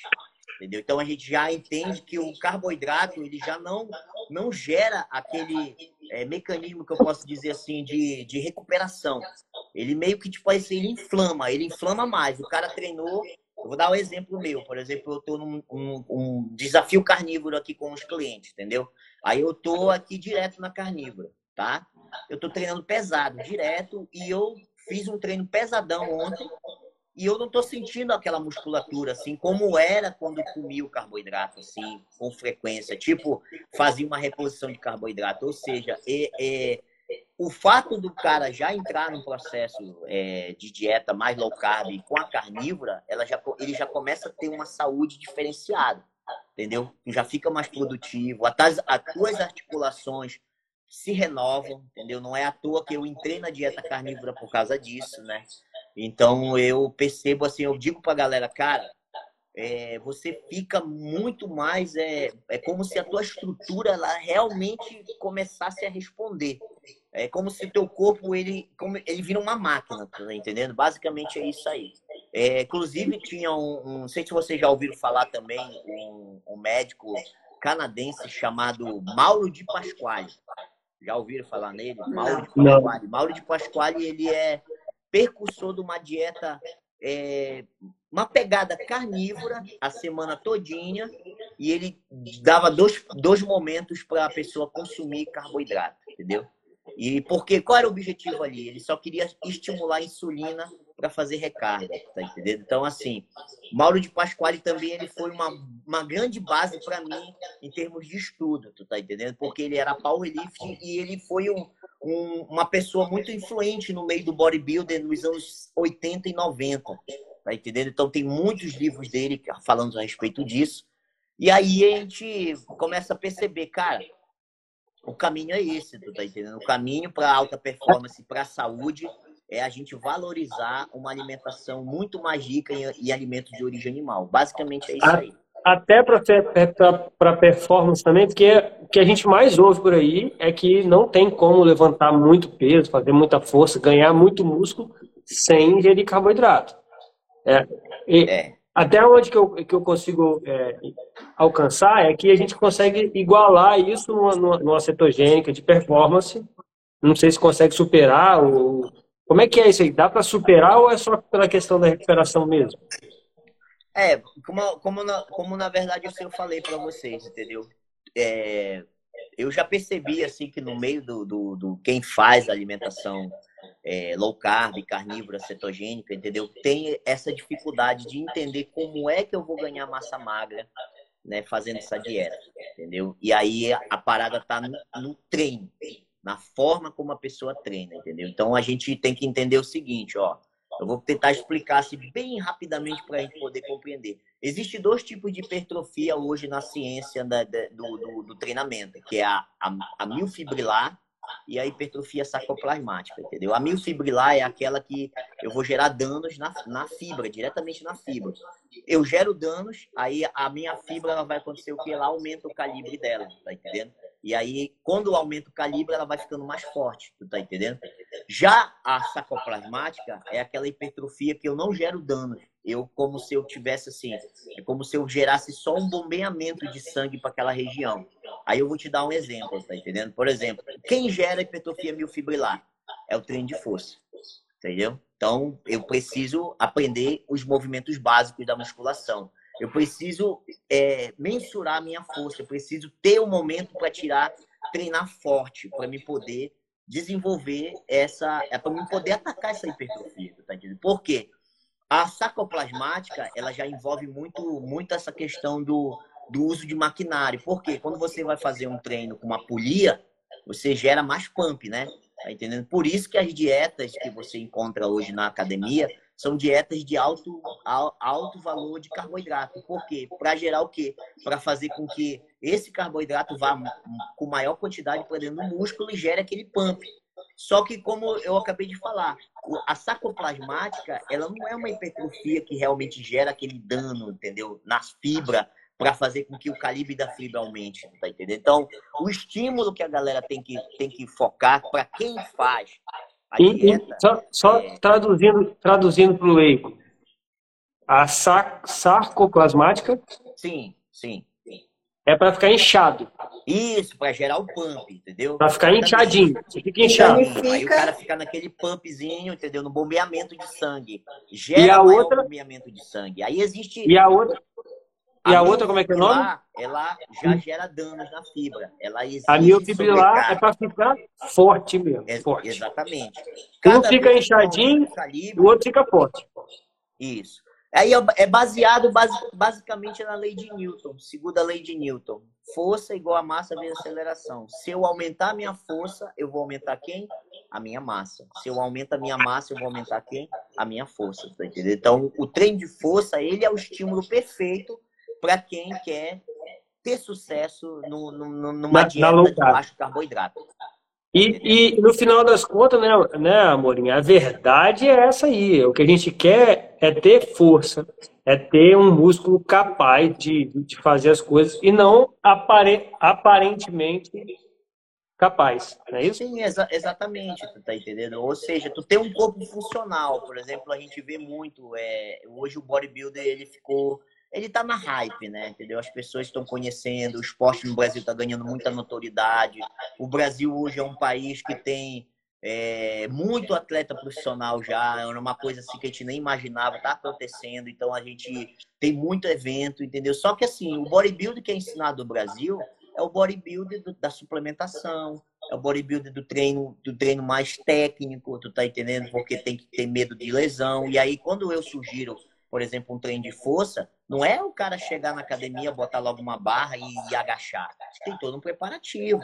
Entendeu? Então a gente já entende que o carboidrato ele já não, não gera aquele é, mecanismo que eu posso dizer assim de, de recuperação. Ele meio que tipo assim, ele inflama, ele inflama mais. O cara treinou, eu vou dar um exemplo meu, por exemplo, eu estou num um, um desafio carnívoro aqui com os clientes, entendeu? Aí eu tô aqui direto na carnívora, tá? Eu tô treinando pesado, direto, e eu fiz um treino pesadão ontem, e eu não estou sentindo aquela musculatura assim como era quando comia o carboidrato assim com frequência tipo fazia uma reposição de carboidrato ou seja é, é, o fato do cara já entrar num processo é, de dieta mais low carb com a carnívora ela já ele já começa a ter uma saúde diferenciada entendeu já fica mais produtivo as, as tuas articulações se renovam, entendeu? Não é à toa que eu entrei na dieta carnívora por causa disso, né? Então eu percebo assim, eu digo pra galera, cara, é, você fica muito mais é, é como se a tua estrutura ela realmente começasse a responder. É como se teu corpo ele como ele vira uma máquina tá entendendo? Basicamente é isso aí. É, inclusive tinha um, um, não sei se vocês já ouviram falar também um, um médico canadense chamado Mauro de Pasquale. Já ouviram falar nele? Mauro de Pasquale. Mauro de Pasquale ele é percussor de uma dieta é, uma pegada carnívora a semana todinha e ele dava dois, dois momentos para a pessoa consumir carboidrato, entendeu? E porque qual era o objetivo ali? Ele só queria estimular a insulina para fazer recarga, tá entendendo? Então, assim, Mauro de Pasquale também ele foi uma, uma grande base para mim em termos de estudo, tu tá entendendo? Porque ele era powerlifting e ele foi um, um, uma pessoa muito influente no meio do bodybuilder nos anos 80 e 90, tá entendendo? Então, tem muitos livros dele falando a respeito disso. E aí a gente começa a perceber, cara, o caminho é esse, tu tá entendendo? O caminho para alta performance, para saúde, é a gente valorizar uma alimentação muito mais rica em, em alimentos de origem animal. Basicamente é isso aí. Até para performance também, porque o que a gente mais ouve por aí é que não tem como levantar muito peso, fazer muita força, ganhar muito músculo sem ingerir carboidrato. É, é até onde que eu, que eu consigo é, alcançar é que a gente consegue igualar isso numa, numa cetogênica de performance. Não sei se consegue superar. Ou... Como é que é isso aí? Dá para superar ou é só pela questão da recuperação mesmo? É, como, como, na, como na verdade eu falei para vocês, entendeu? É, eu já percebi assim que no meio do, do, do quem faz alimentação é, low carb, carnívora, cetogênica, entendeu? Tem essa dificuldade de entender como é que eu vou ganhar massa magra, né, fazendo essa dieta, entendeu? E aí a parada tá no, no treino, na forma como a pessoa treina, entendeu? Então a gente tem que entender o seguinte, ó. Eu vou tentar explicar assim, bem rapidamente para a gente poder compreender. Existem dois tipos de hipertrofia hoje na ciência da, da, do, do, do, treinamento, que é a, a, a miofibrilar e a hipertrofia sarcoplasmática, entendeu? A miofibrilar é aquela que eu vou gerar danos na, na fibra, diretamente na fibra. Eu gero danos, aí a minha fibra ela vai acontecer o que? Ela aumenta o calibre dela, tá entendendo? E aí, quando aumenta o calibre, ela vai ficando mais forte, tu tá entendendo? Já a sarcoplasmática é aquela hipertrofia que eu não gero danos. Eu, como se eu tivesse assim, é como se eu gerasse só um bombeamento de sangue para aquela região. Aí eu vou te dar um exemplo, tá entendendo? Por exemplo, quem gera hipertrofia miofibrilar? É o treino de força, entendeu? Então, eu preciso aprender os movimentos básicos da musculação. Eu preciso é, mensurar a minha força, eu preciso ter um momento para tirar, treinar forte, para me poder desenvolver essa, é para me poder atacar essa hipertrofia, tá entendendo? Por quê? A sarcoplasmática, ela já envolve muito, muito essa questão do, do uso de maquinário. Porque quando você vai fazer um treino com uma polia, você gera mais pump, né? Tá entendendo? Por isso que as dietas que você encontra hoje na academia são dietas de alto, alto valor de carboidrato. Por quê? Para gerar o quê? Para fazer com que esse carboidrato vá com maior quantidade para dentro do músculo e gere aquele pump. Só que, como eu acabei de falar, a sacoplasmática, ela não é uma hipertrofia que realmente gera aquele dano, entendeu? Nas fibras, para fazer com que o calibre da fibra aumente, tá entendendo? Então, o estímulo que a galera tem que, tem que focar para quem faz a dieta... só, só é... traduzindo traduzindo para o leigo, a sarcoplasmática... Sim, sim. É para ficar inchado. Isso, para gerar o pump, entendeu? Para ficar inchadinho. Você fica inchado. Fica... Aí o cara fica naquele pumpzinho, entendeu? No bombeamento de sangue. Gera e a outra... bombeamento de sangue. Aí existe. E a outra. E a, a outra, como é que é o nome? Ela já gera danos na fibra. Ela a miofibrilar é para ficar forte mesmo. É, forte. Exatamente. Cada um fica inchadinho, o outro fica forte. Isso. Aí é, é baseado basicamente na lei de Newton, segunda lei de Newton. Força igual a massa vezes aceleração. Se eu aumentar a minha força, eu vou aumentar quem? A minha massa. Se eu aumento a minha massa, eu vou aumentar quem? A minha força. Tá entendendo? Então, o treino de força, ele é o estímulo perfeito para quem quer ter sucesso no, no, numa na, dieta na de baixo carboidrato. E, e no final das contas, né, né, Amorim, a verdade é essa aí. O que a gente quer é ter força, é ter um músculo capaz de, de fazer as coisas e não apare, aparentemente capaz, não é isso? Sim, exa exatamente, tu tá entendendo? Ou seja, tu tem um corpo funcional, por exemplo, a gente vê muito, é, hoje o bodybuilder, ele ficou, ele tá na hype, né, entendeu? As pessoas estão conhecendo, o esporte no Brasil tá ganhando muita notoriedade, o Brasil hoje é um país que tem é, muito atleta profissional já, era uma coisa assim que a gente nem imaginava, tá acontecendo, então a gente tem muito evento, entendeu? Só que assim, o bodybuilder que é ensinado no Brasil é o bodybuilder do, da suplementação, é o bodybuilder do treino, do treino mais técnico, tu tá entendendo? Porque tem que ter medo de lesão. E aí, quando eu sugiro, por exemplo, um treino de força, não é o cara chegar na academia, botar logo uma barra e, e agachar. Tem todo um preparativo.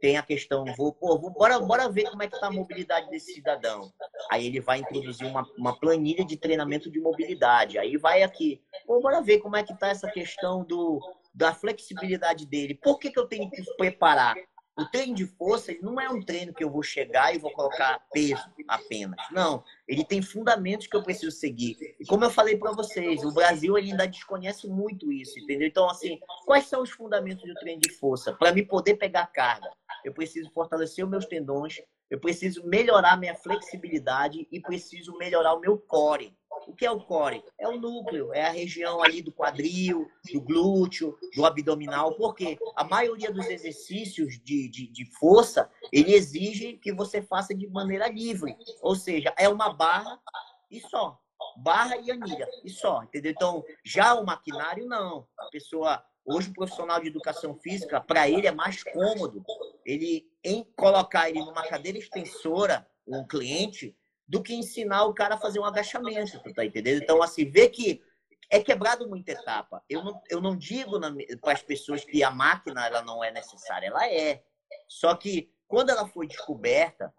Tem a questão, vou, pô, vou, bora, bora ver como é que tá a mobilidade desse cidadão. Aí ele vai introduzir uma, uma planilha de treinamento de mobilidade. Aí vai aqui, pô, bora ver como é que tá essa questão do, da flexibilidade dele. Por que, que eu tenho que preparar? O treino de força ele não é um treino que eu vou chegar e vou colocar peso apenas. Não, ele tem fundamentos que eu preciso seguir. E como eu falei para vocês, o Brasil ainda desconhece muito isso, entendeu? Então, assim, quais são os fundamentos do treino de força? Para me poder pegar carga, eu preciso fortalecer os meus tendões, eu preciso melhorar minha flexibilidade e preciso melhorar o meu core. O que é o core? É o núcleo, é a região ali do quadril, do glúteo, do abdominal, porque a maioria dos exercícios de, de, de força, ele exige que você faça de maneira livre. Ou seja, é uma barra e só. Barra e anilha, e só, entendeu? Então, já o maquinário, não. A pessoa Hoje, o profissional de educação física, para ele é mais cômodo ele em colocar ele numa cadeira extensora, um cliente, do que ensinar o cara a fazer um agachamento, tu tá entendendo? Então, assim, vê que é quebrado muita etapa. Eu não, eu não digo para as pessoas que a máquina ela não é necessária, ela é. Só que quando ela foi descoberta,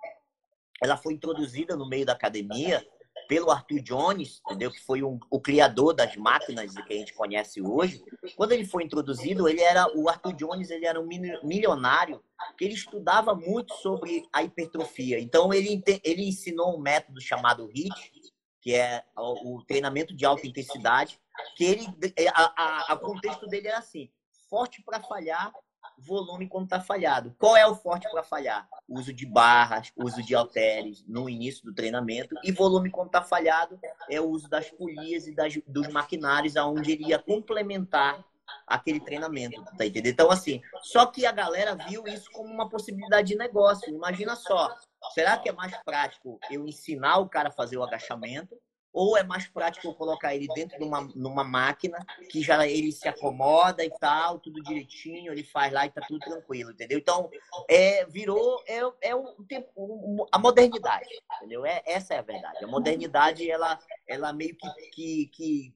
ela foi introduzida no meio da academia, pelo Arthur Jones, entendeu? Que foi um, o criador das máquinas que a gente conhece hoje. Quando ele foi introduzido, ele era o Arthur Jones, ele era um milionário que ele estudava muito sobre a hipertrofia. Então ele ele ensinou um método chamado HIIT, que é o treinamento de alta intensidade, que ele a, a, a contexto dele era assim: forte para falhar, volume quando está falhado. Qual é o forte para falhar? Uso de barras, uso de halteres no início do treinamento e volume quando está falhado é o uso das polias e das, dos maquinários aonde ele ia complementar aquele treinamento, tá entendendo? Então assim, só que a galera viu isso como uma possibilidade de negócio. Imagina só, será que é mais prático eu ensinar o cara a fazer o agachamento ou é mais prático eu colocar ele dentro de uma, numa máquina que já ele se acomoda e tal, tudo direitinho, ele faz lá e tá tudo tranquilo, entendeu? Então, é, virou é, é o, tempo, a modernidade, entendeu? É, essa é a verdade. A modernidade, ela, ela meio que, que, que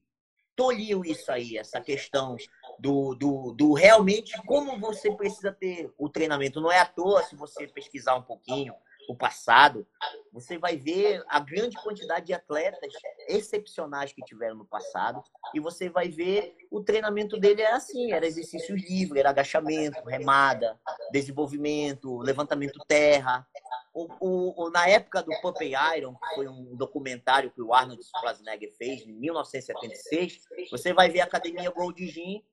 tolhiu isso aí, essa questão do, do, do realmente como você precisa ter o treinamento. Não é à toa se você pesquisar um pouquinho, o passado, você vai ver a grande quantidade de atletas excepcionais que tiveram no passado e você vai ver o treinamento dele era assim, era exercício livre, era agachamento, remada, desenvolvimento, levantamento terra. O, o, o na época do Puppy Iron, que foi um documentário que o Arnold Schwarzenegger fez em 1976, você vai ver a academia Gold Gym,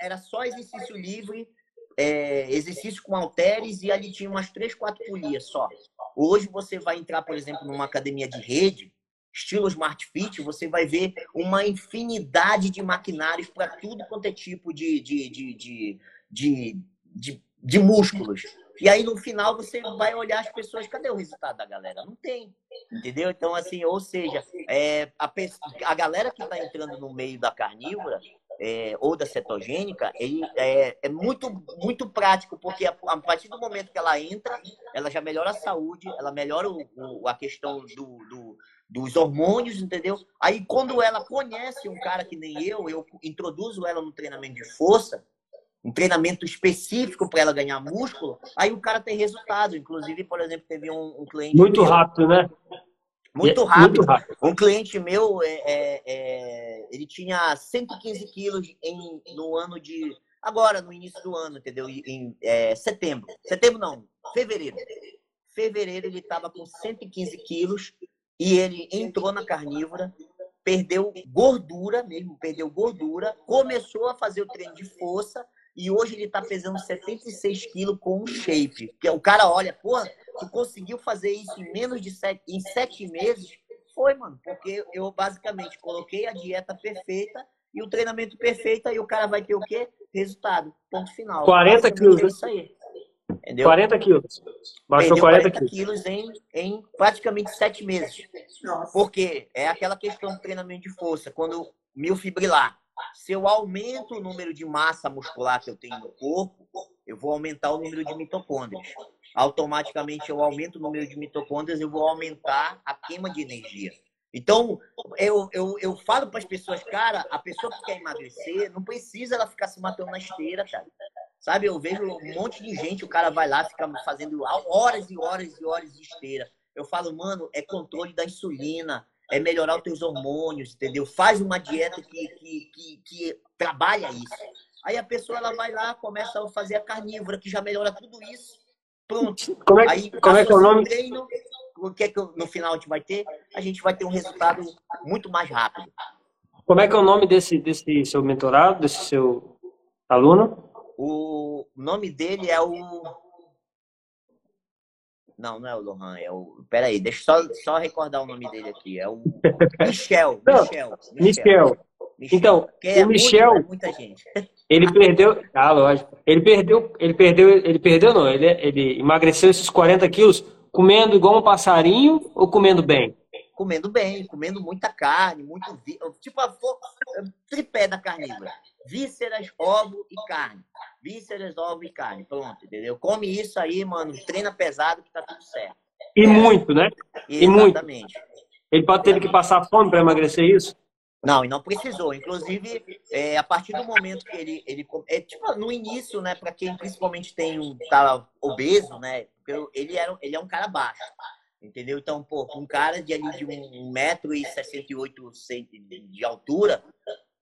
era só exercício livre é, exercício com halteres e ali tinha umas três, quatro polias só. Hoje você vai entrar, por exemplo, numa academia de rede, estilo Smart Fit, você vai ver uma infinidade de maquinários para tudo quanto é tipo de, de, de, de, de, de, músculos. E aí, no final, você vai olhar as pessoas, cadê o resultado da galera? Não tem, entendeu? Então, assim, ou seja, é, a, a galera que está entrando no meio da carnívora, é, ou da cetogênica, ele é, é, muito, muito prático, porque a, a, partir do momento que ela entra, ela já melhora a saúde, ela melhora o, o, a questão do, do, dos hormônios, entendeu? Aí, quando ela conhece um cara que nem eu, eu introduzo ela no treinamento de força, um treinamento específico para ela ganhar músculo, aí o cara tem resultado. Inclusive, por exemplo, teve um, um cliente. Muito meu, rápido, né? Muito rápido. muito rápido. Um cliente meu, é, é, é, ele tinha 115 quilos em, no ano de. Agora, no início do ano, entendeu? Em é, setembro. Setembro não, fevereiro. Fevereiro ele estava com 115 quilos e ele entrou na carnívora, perdeu gordura mesmo, perdeu gordura, começou a fazer o treino de força e hoje ele está pesando 76 quilos com um shape. Que o cara olha, porra, tu conseguiu fazer isso em menos de sete, em sete meses? Foi, mano, porque eu basicamente coloquei a dieta perfeita e o treinamento perfeito, aí o cara vai ter o quê? Resultado. Ponto final. 40 quilos. É isso aí. Entendeu? 40 quilos. Baixou 40, 40 quilos em, em praticamente sete meses. Nossa. Porque é aquela questão do treinamento de força. Quando mil fibrilar, se eu aumento o número de massa muscular que eu tenho no corpo, eu vou aumentar o número de mitocôndrias. Automaticamente eu aumento o número de mitocôndrias, eu vou aumentar a queima de energia. Então, eu, eu, eu falo para as pessoas, cara, a pessoa que quer emagrecer, não precisa ela ficar se matando na esteira, cara. Sabe, eu vejo um monte de gente, o cara vai lá, fica fazendo horas e horas e horas de esteira. Eu falo, mano, é controle da insulina, é melhorar os teus hormônios, entendeu? Faz uma dieta que, que, que, que trabalha isso. Aí a pessoa ela vai lá, começa a fazer a carnívora, que já melhora tudo isso. Pronto. Como é, Aí, como é que é o nome? Treino, o que é que no final a gente vai ter? A gente vai ter um resultado muito mais rápido. Como é que é o nome desse, desse seu mentorado, desse seu aluno? O nome dele é o. Não, não é o Lohan, é o. Peraí, deixa eu só, só recordar o nome dele aqui. É o Michel. Michel. Michel. Michel. Então, é o Michel. Muita, muita gente. Ele perdeu. Ah, lógico. Ele perdeu. Ele perdeu. Ele perdeu, não. Ele, ele emagreceu esses 40 quilos comendo igual um passarinho ou comendo bem? Comendo bem, comendo muita carne, muito. Tipo a tripé da carnívora vísceras, ovo e carne. Vísceras, ovo e carne. Pronto, entendeu? Come isso aí, mano. Treina pesado que tá tudo certo. E muito, né? E muito. Ele pode ter que passar fome para emagrecer isso? Não, e não precisou. Inclusive, é, a partir do momento que ele. ele é, tipo, no início, né, para quem principalmente tem um. tá obeso, né? Ele, era, ele é um cara baixo. Entendeu? Então, pô, um cara de ali de 1,68m de altura,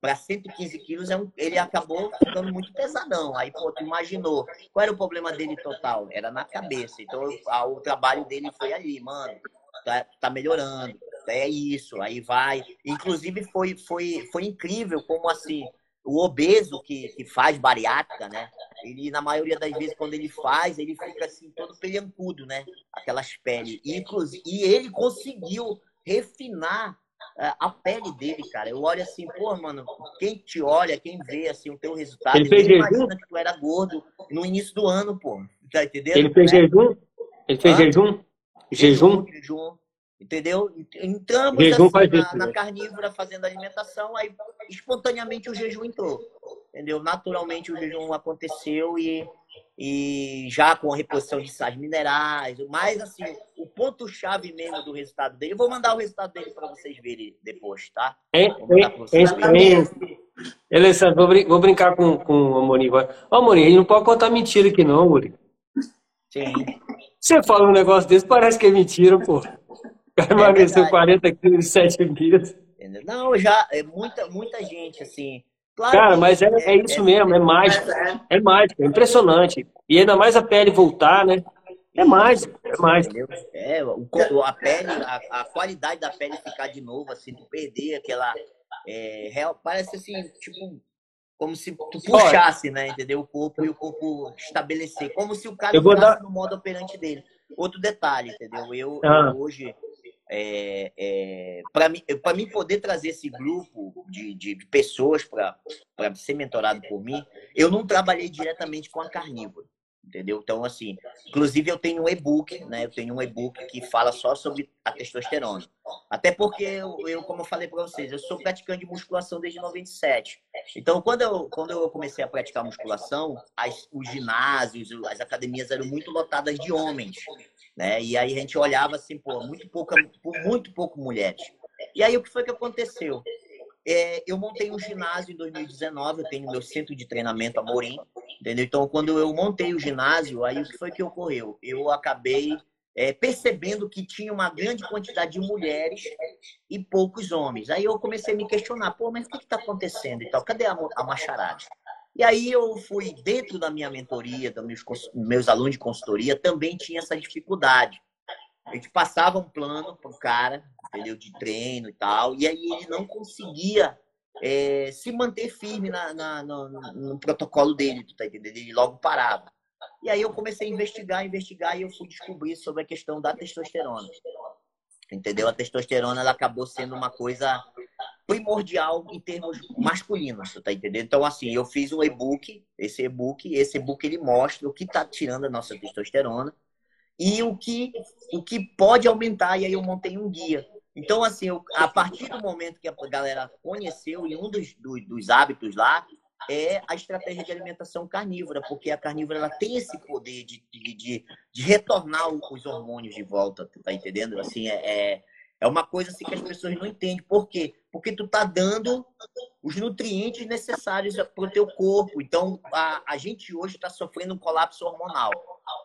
para 115 quilos, é um, ele acabou ficando muito pesadão. Aí, pô, tu imaginou. Qual era o problema dele total? Era na cabeça. Então, a, o trabalho dele foi ali, mano. Tá, tá melhorando. É isso. Aí vai. Inclusive, foi, foi, foi incrível como, assim, o obeso que, que faz bariátrica, né? Ele, na maioria das vezes, quando ele faz, ele fica, assim, todo pelancudo, né? Aquelas peles. E, inclusive, e ele conseguiu refinar é, a pele dele, cara. Eu olho assim, pô, mano, quem te olha, quem vê assim o teu resultado, ele fez imagina jejum? que tu era gordo no início do ano, pô. Tá entendendo? Ele fez é. jejum? Ele fez jejum? Jejum? Jejum. Entendeu? Entramos assim, na, na né? carnívora fazendo alimentação, aí espontaneamente o jejum entrou. Entendeu? Naturalmente o jejum aconteceu e e já com a reposição de sais minerais, mas assim, o ponto chave mesmo do resultado dele, eu vou mandar o resultado dele para vocês verem depois, tá? É, é, é, Alessandro, vou, brin vou, brincar com, com o Amorim agora. Ô, Amorim, ele não pode contar mentira aqui não, Amorim. Sim. Você fala um negócio desse, parece que é mentira, pô. Cara emagreceu 40 quilos em 7 dias. Não, já, é muita, muita gente, assim, Claro Cara, mas é, é isso é, mesmo, é mágico. É. é mágico, é impressionante. E ainda mais a pele voltar, né? É mágico, é mágico. É, o, a pele, a, a, qualidade da pele ficar de novo, assim, tu perder aquela. É, real, parece assim, tipo, como se tu puxasse, né? Entendeu? O corpo e o corpo estabelecer. Como se o cara estivesse dar... no modo operante dele. Outro detalhe, entendeu? Eu, ah. eu hoje é, é, para mim, mim poder trazer esse grupo de, de pessoas para ser mentorado por mim, eu não trabalhei diretamente com a carnívora entendeu? Então, assim, inclusive eu tenho um e-book, né? Eu tenho um e-book que fala só sobre a testosterona. Até porque eu, eu como eu falei para vocês, eu sou praticante de musculação desde 97. Então, quando eu, quando eu comecei a praticar musculação, as, os ginásios, as academias eram muito lotadas de homens, né? E aí a gente olhava assim, pô, muito pouca, muito pouco mulheres. E aí o que foi que aconteceu? É, eu montei um ginásio em 2019, eu tenho meu centro de treinamento Amorim, entendeu? Então, quando eu montei o ginásio, aí o que foi que ocorreu? Eu acabei é, percebendo que tinha uma grande quantidade de mulheres e poucos homens. Aí eu comecei a me questionar, pô, mas o que está acontecendo e tal? Cadê a, a macharada? E aí eu fui dentro da minha mentoria, dos meus, meus alunos de consultoria, também tinha essa dificuldade. A gente passava um plano para o cara, entendeu? De treino e tal, e aí ele não conseguia é, se manter firme na, na, no, no, protocolo dele, tu tá entendendo? Ele logo parava. E aí eu comecei a investigar, investigar, e eu fui descobrir sobre a questão da testosterona. Entendeu? A testosterona ela acabou sendo uma coisa primordial em termos masculinos, tá entendendo? Então, assim, eu fiz um e-book, esse e-book, esse e-book ele mostra o que tá tirando a nossa testosterona e o que, o que pode aumentar, e aí eu montei um guia. Então, assim, eu, a partir do momento que a galera conheceu, e um dos, dos, dos hábitos lá é a estratégia de alimentação carnívora, porque a carnívora ela tem esse poder de, de, de, de retornar os hormônios de volta, tá entendendo? Assim, é, é é uma coisa assim que as pessoas não entendem. Por quê? Porque tu tá dando os nutrientes necessários para o teu corpo. Então, a, a gente hoje está sofrendo um colapso hormonal.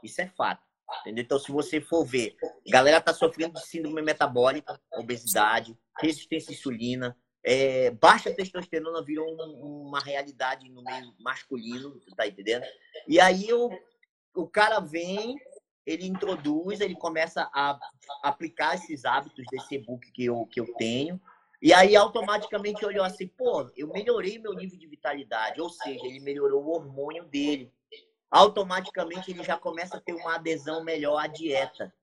Isso é fato. Entendeu? Então, se você for ver, a galera tá sofrendo de síndrome metabólica, obesidade, resistência à insulina, é, baixa testosterona virou um, uma realidade no meio masculino, tá entendendo? E aí o, o cara vem ele introduz, ele começa a aplicar esses hábitos desse e-book que eu, que eu tenho. E aí, automaticamente, olhou assim, pô, eu melhorei meu nível de vitalidade. Ou seja, ele melhorou o hormônio dele. Automaticamente, ele já começa a ter uma adesão melhor à dieta.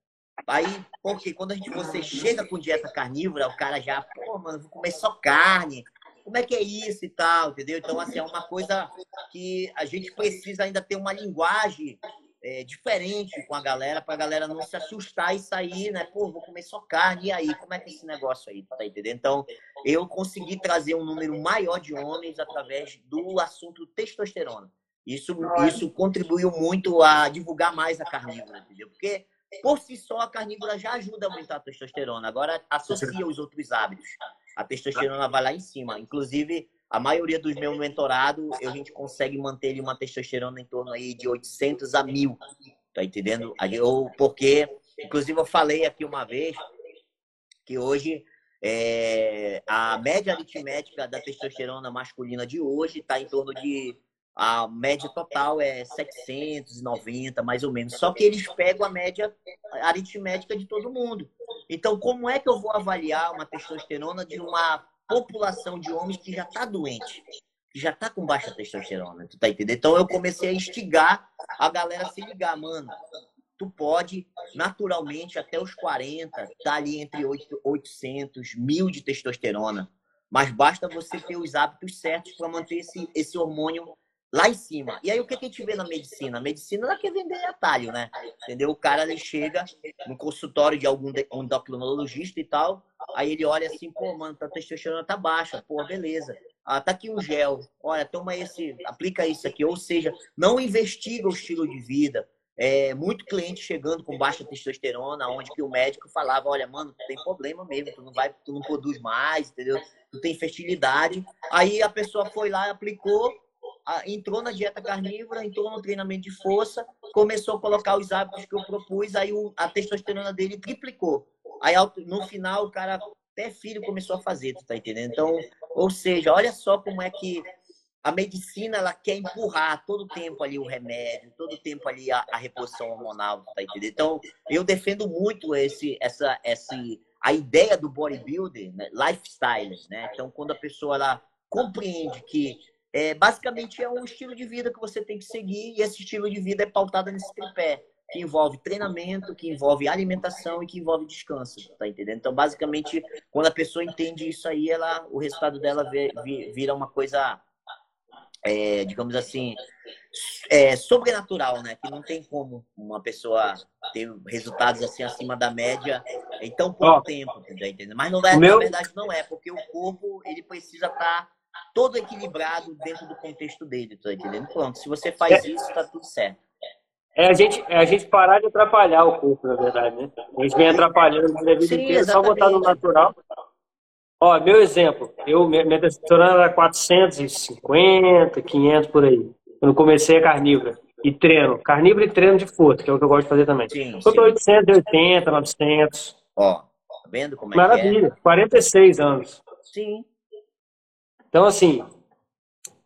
Aí, porque quando a gente, você chega com dieta carnívora, o cara já, pô, mano, vou comer só carne. Como é que é isso e tal, entendeu? Então, assim, é uma coisa que a gente precisa ainda ter uma linguagem é, diferente com a galera, para a galera não se assustar e sair, né? Pô, vou comer só carne, e aí? Como é que é esse negócio aí? Tá entendendo? Então, eu consegui trazer um número maior de homens através do assunto testosterona. Isso, isso contribuiu muito a divulgar mais a carnívora, entendeu? Porque, por si só, a carnívora já ajuda a aumentar a testosterona. Agora, associa os outros hábitos. A testosterona vai lá em cima. Inclusive, a maioria dos meus mentorados, a gente consegue manter uma testosterona em torno aí de 800 a 1000. Tá entendendo? Eu, porque, inclusive, eu falei aqui uma vez que hoje é, a média aritmética da testosterona masculina de hoje está em torno de. A média total é 790, mais ou menos. Só que eles pegam a média aritmética de todo mundo. Então, como é que eu vou avaliar uma testosterona de uma população de homens que já está doente, que já está com baixa testosterona. Tu tá entendendo? Então eu comecei a instigar a galera a se ligar, mano. Tu pode, naturalmente, até os 40, tá ali entre 800, mil de testosterona. Mas basta você ter os hábitos certos para manter esse, esse hormônio lá em cima. E aí o que a gente vê na medicina? A medicina ela quer vender atalho, né? Entendeu? O cara ele chega no consultório de algum endocrinologista e tal, aí ele olha assim, pô, mano, tua testosterona tá baixa, pô, beleza. Ah, tá aqui um gel. Olha, toma esse, aplica isso aqui. Ou seja, não investiga o estilo de vida. É, muito cliente chegando com baixa testosterona, onde que o médico falava, olha, mano, tu tem problema mesmo, tu não vai, tu não produz mais, entendeu? Tu tem fertilidade. Aí a pessoa foi lá, aplicou, entrou na dieta carnívora, entrou no treinamento de força, começou a colocar os hábitos que eu propus, aí a testosterona dele triplicou. Aí no final o cara até filho começou a fazer, tu tá entendendo? Então, ou seja, olha só como é que a medicina ela quer empurrar todo tempo ali o remédio, todo tempo ali a, a reposição hormonal, tá entendendo? Então, eu defendo muito esse essa esse a ideia do bodybuilder, né? lifestyle, né? Então, quando a pessoa ela compreende que é, basicamente é um estilo de vida que você tem que seguir e esse estilo de vida é pautado nesse tripé, que envolve treinamento, que envolve alimentação e que envolve descanso, tá entendendo? Então, basicamente, quando a pessoa entende isso aí, ela, o resultado dela vira uma coisa, é, digamos assim, é, sobrenatural, né? Que não tem como uma pessoa ter resultados assim acima da média em tão pouco oh, tempo, tá entendendo? Mas não é, meu... na verdade não é, porque o corpo ele precisa estar tá todo equilibrado dentro do contexto dele, tá entendendo? Pronto, se você faz é, isso, tá tudo certo. É a, gente, é a gente parar de atrapalhar o corpo, na verdade, né? A gente vem atrapalhando a vida Sim, inteira, só botar no natural. Ó, meu exemplo, eu, minha testosterona era 450, 500 por aí. Quando comecei a carnívora. E treino. Carnívoro e treino de força, que é o que eu gosto de fazer também. Sim, tô 880, 900. Ó, tá vendo como é Maravilha, que é? 46 anos. Sim. Então, assim,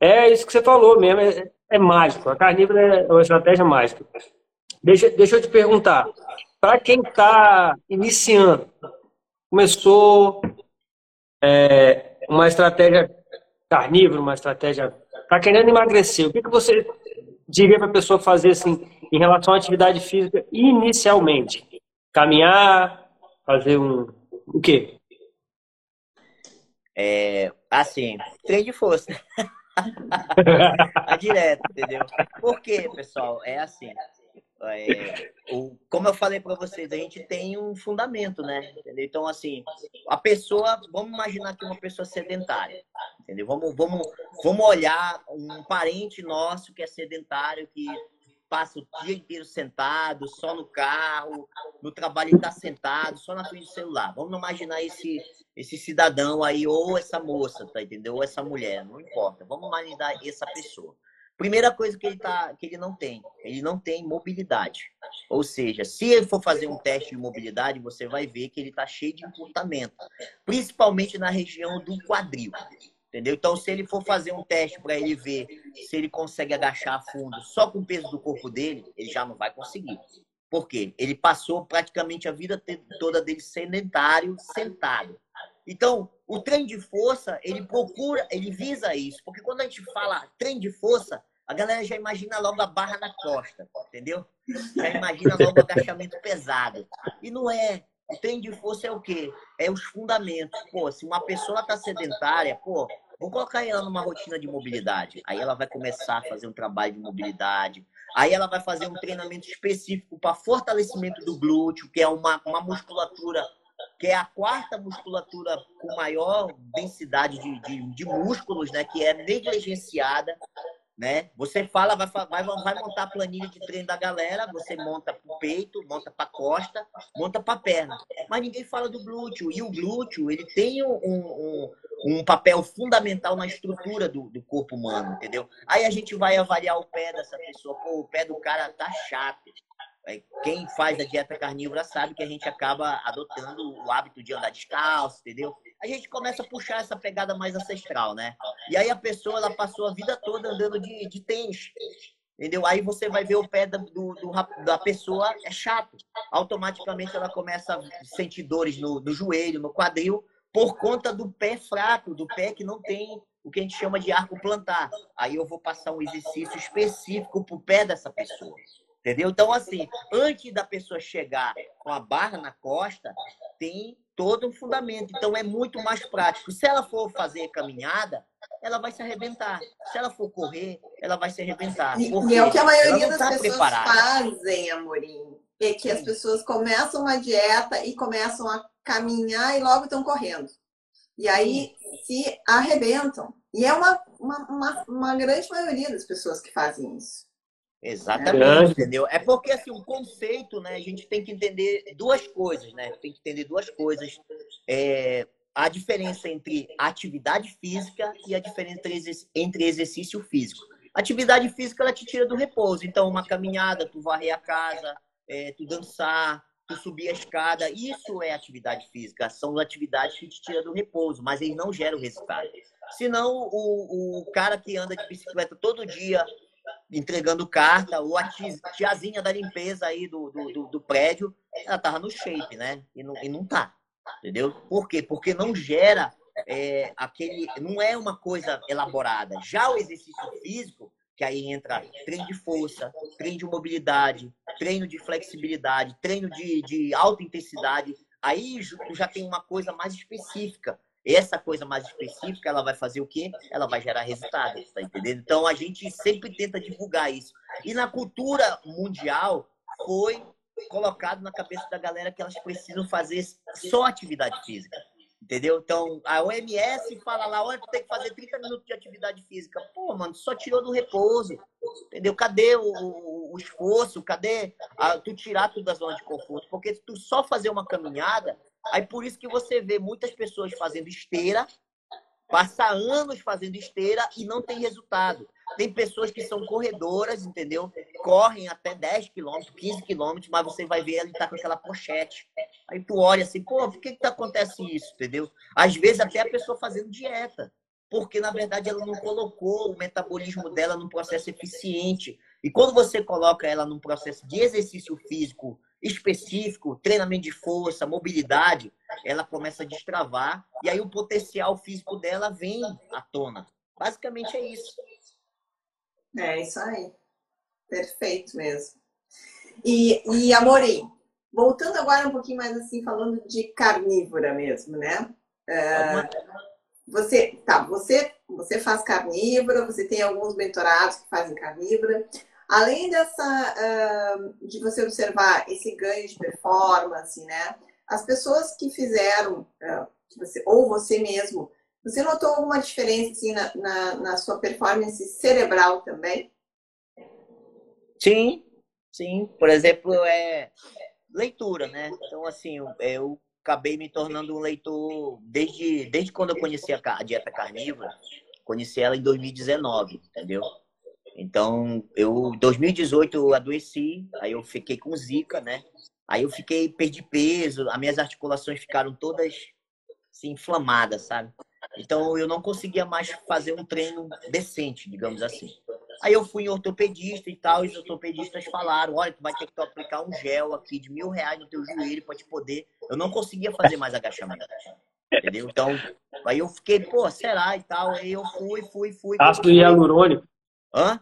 É isso que você falou mesmo, é, é mágico. A carnívora é uma estratégia mágica. Deixa, deixa eu te perguntar, para quem está iniciando, começou é, uma estratégia carnívora, uma estratégia está querendo emagrecer, o que, que você diria para a pessoa fazer assim em relação à atividade física inicialmente? Caminhar, fazer um o quê? É, assim, treino de força. é direto, entendeu? Por quê, pessoal? É assim. É, o, como eu falei para vocês, a gente tem um fundamento, né? Entendeu? Então, assim, a pessoa, vamos imaginar que uma pessoa sedentária, entendeu? Vamos, vamos, vamos olhar um parente nosso que é sedentário, que passa o dia inteiro sentado, só no carro, no trabalho ele está sentado, só na frente do celular. Vamos imaginar esse, esse cidadão aí, ou essa moça, tá entendeu? Ou essa mulher, não importa. Vamos imaginar essa pessoa. Primeira coisa que ele, tá, que ele não tem, ele não tem mobilidade. Ou seja, se ele for fazer um teste de mobilidade, você vai ver que ele está cheio de encurtamento, principalmente na região do quadril. Entendeu? Então, se ele for fazer um teste para ele ver se ele consegue agachar a fundo só com o peso do corpo dele, ele já não vai conseguir. Por quê? Ele passou praticamente a vida toda dele sedentário, sentado. Então, o treino de força, ele procura, ele visa isso. Porque quando a gente fala treino de força, a galera já imagina logo a barra na costa, entendeu? Já imagina logo o agachamento pesado. E não é. O treino de força é o quê? É os fundamentos. Pô, se uma pessoa está sedentária, pô, vou colocar ela numa rotina de mobilidade. Aí ela vai começar a fazer um trabalho de mobilidade. Aí ela vai fazer um treinamento específico para fortalecimento do glúteo, que é uma, uma musculatura, que é a quarta musculatura com maior densidade de, de, de músculos, né? Que é negligenciada né? Você fala, vai, vai, vai montar a planilha de treino da galera, você monta para o peito, monta para costa, monta para perna. Mas ninguém fala do glúteo. E o glúteo, ele tem um, um, um papel fundamental na estrutura do, do, corpo humano, entendeu? Aí a gente vai avaliar o pé dessa pessoa. Pô, o pé do cara tá chato. Quem faz a dieta carnívora sabe que a gente acaba adotando o hábito de andar descalço, entendeu? A gente começa a puxar essa pegada mais ancestral, né? E aí a pessoa ela passou a vida toda andando de, de tênis, entendeu? Aí você vai ver o pé do, do, da pessoa é chato. Automaticamente ela começa a sentir dores no, no joelho, no quadril, por conta do pé fraco, do pé que não tem o que a gente chama de arco plantar. Aí eu vou passar um exercício específico para o pé dessa pessoa. Entendeu? Então, assim, antes da pessoa chegar com a barra na costa, tem todo um fundamento. Então, é muito mais prático. Se ela for fazer caminhada, ela vai se arrebentar. Se ela for correr, ela vai se arrebentar. E é o que a maioria das tá pessoas preparada. fazem, Amorim. É que as pessoas começam uma dieta e começam a caminhar e logo estão correndo. E aí se arrebentam. E é uma, uma, uma, uma grande maioria das pessoas que fazem isso. Exatamente, entendeu? É porque assim, o conceito, né? A gente tem que entender duas coisas, né? Tem que entender duas coisas. É, a diferença entre atividade física e a diferença entre exercício físico. Atividade física ela te tira do repouso. Então, uma caminhada, tu varrer a casa, é, tu dançar, tu subir a escada, isso é atividade física. São atividades que te tiram do repouso, mas eles não geram resultado. Senão, o, o cara que anda de bicicleta todo dia entregando carta, ou a tiazinha da limpeza aí do, do, do, prédio, ela tava no shape, né? E não, e não tá. Entendeu? Por quê? Porque não gera é, aquele. Não é uma coisa elaborada. Já o exercício físico, que aí entra treino de força, treino de mobilidade, treino de flexibilidade, treino de, de alta intensidade, aí já tem uma coisa mais específica essa coisa mais específica, ela vai fazer o quê? Ela vai gerar resultado, tá entendendo? Então a gente sempre tenta divulgar isso. E na cultura mundial foi colocado na cabeça da galera que elas precisam fazer só atividade física. Entendeu? Então, a OMS fala lá, olha, tem que fazer 30 minutos de atividade física. Pô, mano, só tirou do repouso. Entendeu? Cadê o, o, o esforço? Cadê a, tu tirar tudo da zona de conforto? Porque tu só fazer uma caminhada, Aí por isso que você vê muitas pessoas fazendo esteira, passa anos fazendo esteira e não tem resultado. Tem pessoas que são corredoras, entendeu? Correm até 10 quilômetros, 15 quilômetros, mas você vai ver ele tá com aquela pochete. Aí tu olha assim, pô, por que que acontece isso, entendeu? Às vezes até a pessoa fazendo dieta. porque na verdade ela não colocou o metabolismo dela num processo eficiente. E quando você coloca ela num processo de exercício físico específico, treinamento de força, mobilidade, ela começa a destravar e aí o potencial físico dela vem à tona. Basicamente é isso. É isso aí. Perfeito mesmo. E, e Amorim, voltando agora um pouquinho mais assim, falando de carnívora mesmo, né? É, você, tá, você, você faz carnívora, você tem alguns mentorados que fazem carnívora. Além dessa, uh, de você observar esse ganho de performance, né? As pessoas que fizeram, uh, que você, ou você mesmo, você notou alguma diferença assim, na, na, na sua performance cerebral também? Sim, sim. Por exemplo, é leitura, né? Então, assim, eu, acabei me tornando um leitor desde, desde quando eu conheci a dieta carnívora. Conheci ela em 2019, entendeu? Então, eu, em 2018, eu adoeci, aí eu fiquei com zika, né? Aí eu fiquei, perdi peso, as minhas articulações ficaram todas assim, inflamadas, sabe? Então, eu não conseguia mais fazer um treino decente, digamos assim. Aí eu fui em ortopedista e tal, e os ortopedistas falaram, olha, tu vai ter que aplicar um gel aqui de mil reais no teu joelho para te poder... Eu não conseguia fazer mais agachamento. Entendeu? Então, aí eu fiquei, pô, será e tal. Aí eu fui, fui, fui. Ácido hialurônico. Hã?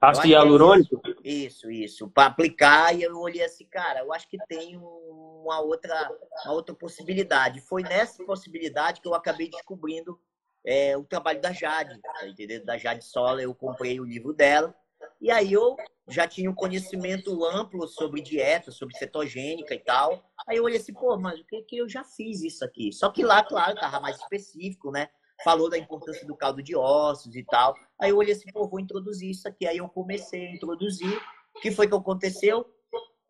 Ácido hialurônico? Isso, isso. Para aplicar, e eu olhei assim, cara, eu acho que tem uma outra, uma outra possibilidade. Foi nessa possibilidade que eu acabei descobrindo é, o trabalho da Jade, tá entendendo? Da Jade Sola, eu comprei o livro dela. E aí eu já tinha um conhecimento amplo sobre dieta, sobre cetogênica e tal. Aí eu olhei assim, pô, mas o que que eu já fiz isso aqui? Só que lá, claro, tava mais específico, né? falou da importância do caldo de ossos e tal. Aí eu olhei assim, pô, vou introduzir isso aqui. Aí eu comecei a introduzir. O que foi que aconteceu?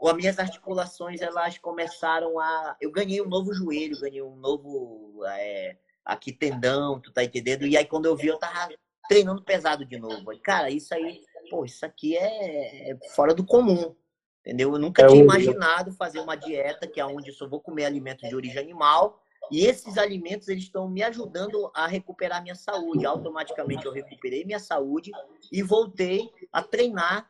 As minhas articulações, elas começaram a... Eu ganhei um novo joelho, ganhei um novo... É... Aqui tendão, tu tá entendendo? E aí quando eu vi, eu tava treinando pesado de novo. Cara, isso aí... Pô, isso aqui é, é fora do comum. Entendeu? Eu nunca é tinha imaginado fazer uma dieta que é onde eu só vou comer alimentos de origem animal e esses alimentos eles estão me ajudando a recuperar minha saúde. Automaticamente eu recuperei minha saúde e voltei a treinar.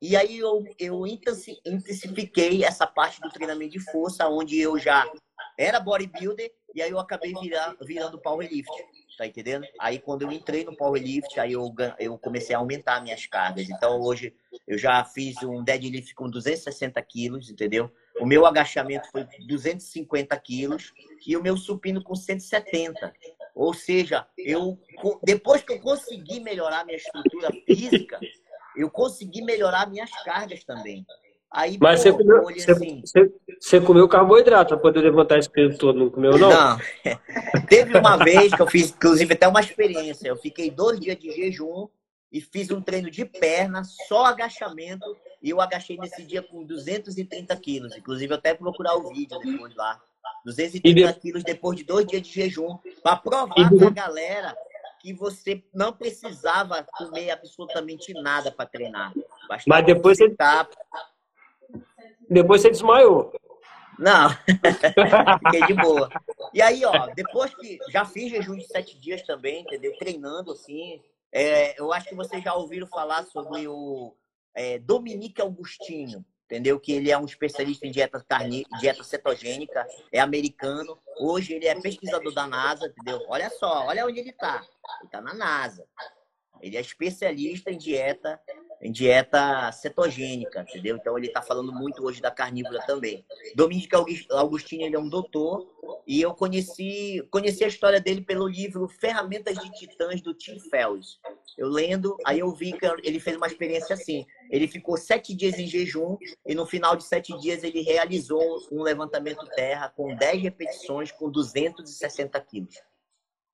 E aí eu, eu intensifiquei essa parte do treinamento de força, onde eu já era bodybuilder e aí eu acabei virar, virando powerlift. Tá entendendo? Aí quando eu entrei no powerlift, aí eu, eu comecei a aumentar minhas cargas. Então hoje eu já fiz um deadlift com 260 quilos, entendeu? O meu agachamento foi 250 quilos e o meu supino com 170. Ou seja, eu depois que eu consegui melhorar minha estrutura física, eu consegui melhorar minhas cargas também. Aí, Mas pô, você, comeu, você, assim, você, você, comeu carboidrato para poder levantar esse peso todo, não comeu não? Não. Teve uma vez que eu fiz, inclusive, até uma experiência. Eu fiquei dois dias de jejum e fiz um treino de perna, só agachamento, e eu agachei nesse dia com 230 quilos. Inclusive, eu até procurar o vídeo depois lá. 230 de... quilos depois de dois dias de jejum, para provar para a galera que você não precisava comer absolutamente nada para treinar. Bastava Mas depois você... Tá... Depois você desmaiou. Não, fiquei de boa. E aí, ó, depois que já fiz jejum de sete dias também, entendeu? Treinando assim, é, eu acho que vocês já ouviram falar sobre o é, Dominique Augustinho, entendeu? Que ele é um especialista em dieta, carne, dieta cetogênica, é americano. Hoje ele é pesquisador da NASA, entendeu? Olha só, olha onde ele está. Ele está na NASA. Ele é especialista em dieta em dieta cetogênica, entendeu? Então ele está falando muito hoje da carnívora também. Domingos Augustino ele é um doutor e eu conheci conheci a história dele pelo livro Ferramentas de Titãs do Tim Ferriss. Eu lendo, aí eu vi que ele fez uma experiência assim. Ele ficou sete dias em jejum e no final de sete dias ele realizou um levantamento terra com 10 repetições com 260 quilos.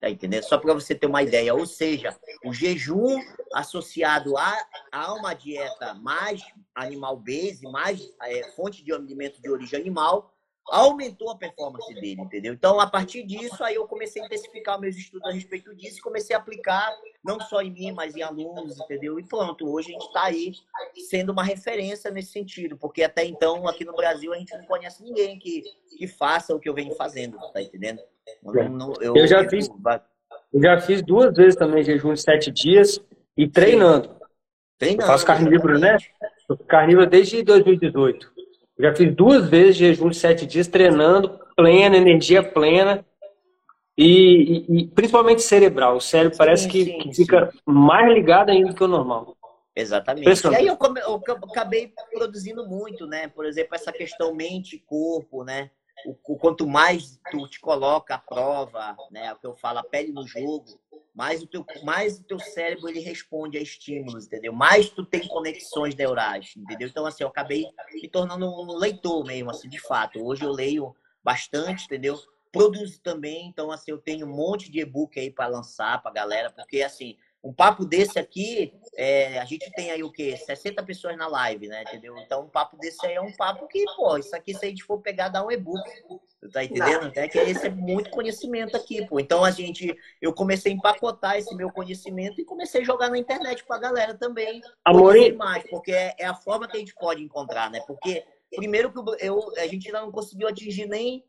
Tá entendendo? Só para você ter uma ideia. Ou seja, o jejum associado a, a uma dieta mais animal base, mais é, fonte de alimento de origem animal, aumentou a performance dele, entendeu? Então, a partir disso, aí eu comecei a intensificar meus estudos a respeito disso e comecei a aplicar não só em mim, mas em alunos, entendeu? E pronto, hoje a gente está aí sendo uma referência nesse sentido, porque até então, aqui no Brasil, a gente não conhece ninguém que, que faça o que eu venho fazendo, tá entendendo? Não, não, eu, eu, já fiz... Eu já fiz duas vezes também jejum de sete dias e treinando. Treinando. Eu faço carnívoro, né? Eu carnívoro desde 2018. Eu já fiz duas vezes jejum de sete dias treinando, plena, energia plena. E, e, e principalmente cerebral. O cérebro parece sim, que, sim, que fica sim. mais ligado ainda do que o normal. Exatamente. E aí eu, come, eu, acabei produzindo muito, né? Por exemplo, essa questão mente corpo, né? O, o, quanto mais tu te coloca à prova, né? O que eu falo, a pele no jogo, mais o teu, mais o teu cérebro ele responde a estímulos, entendeu? Mais tu tem conexões neurais, entendeu? Então assim, eu acabei me tornando um leitor mesmo, assim, de fato. Hoje eu leio bastante, entendeu? Produzo também, então assim, eu tenho um monte de e-book aí para lançar para galera, porque assim, um papo desse aqui, é, a gente tem aí o quê? 60 pessoas na live, né? Entendeu? Então, um papo desse aí é um papo que, pô, isso aqui, se a gente for pegar, dá um e-book. Tá entendendo? Até que esse é muito conhecimento aqui, pô. Então, a gente, eu comecei a empacotar esse meu conhecimento e comecei a jogar na internet pra galera também. Amorim. mais, porque é, é, a forma que a gente pode encontrar, né? Porque, primeiro, que eu, a gente ainda não conseguiu atingir nem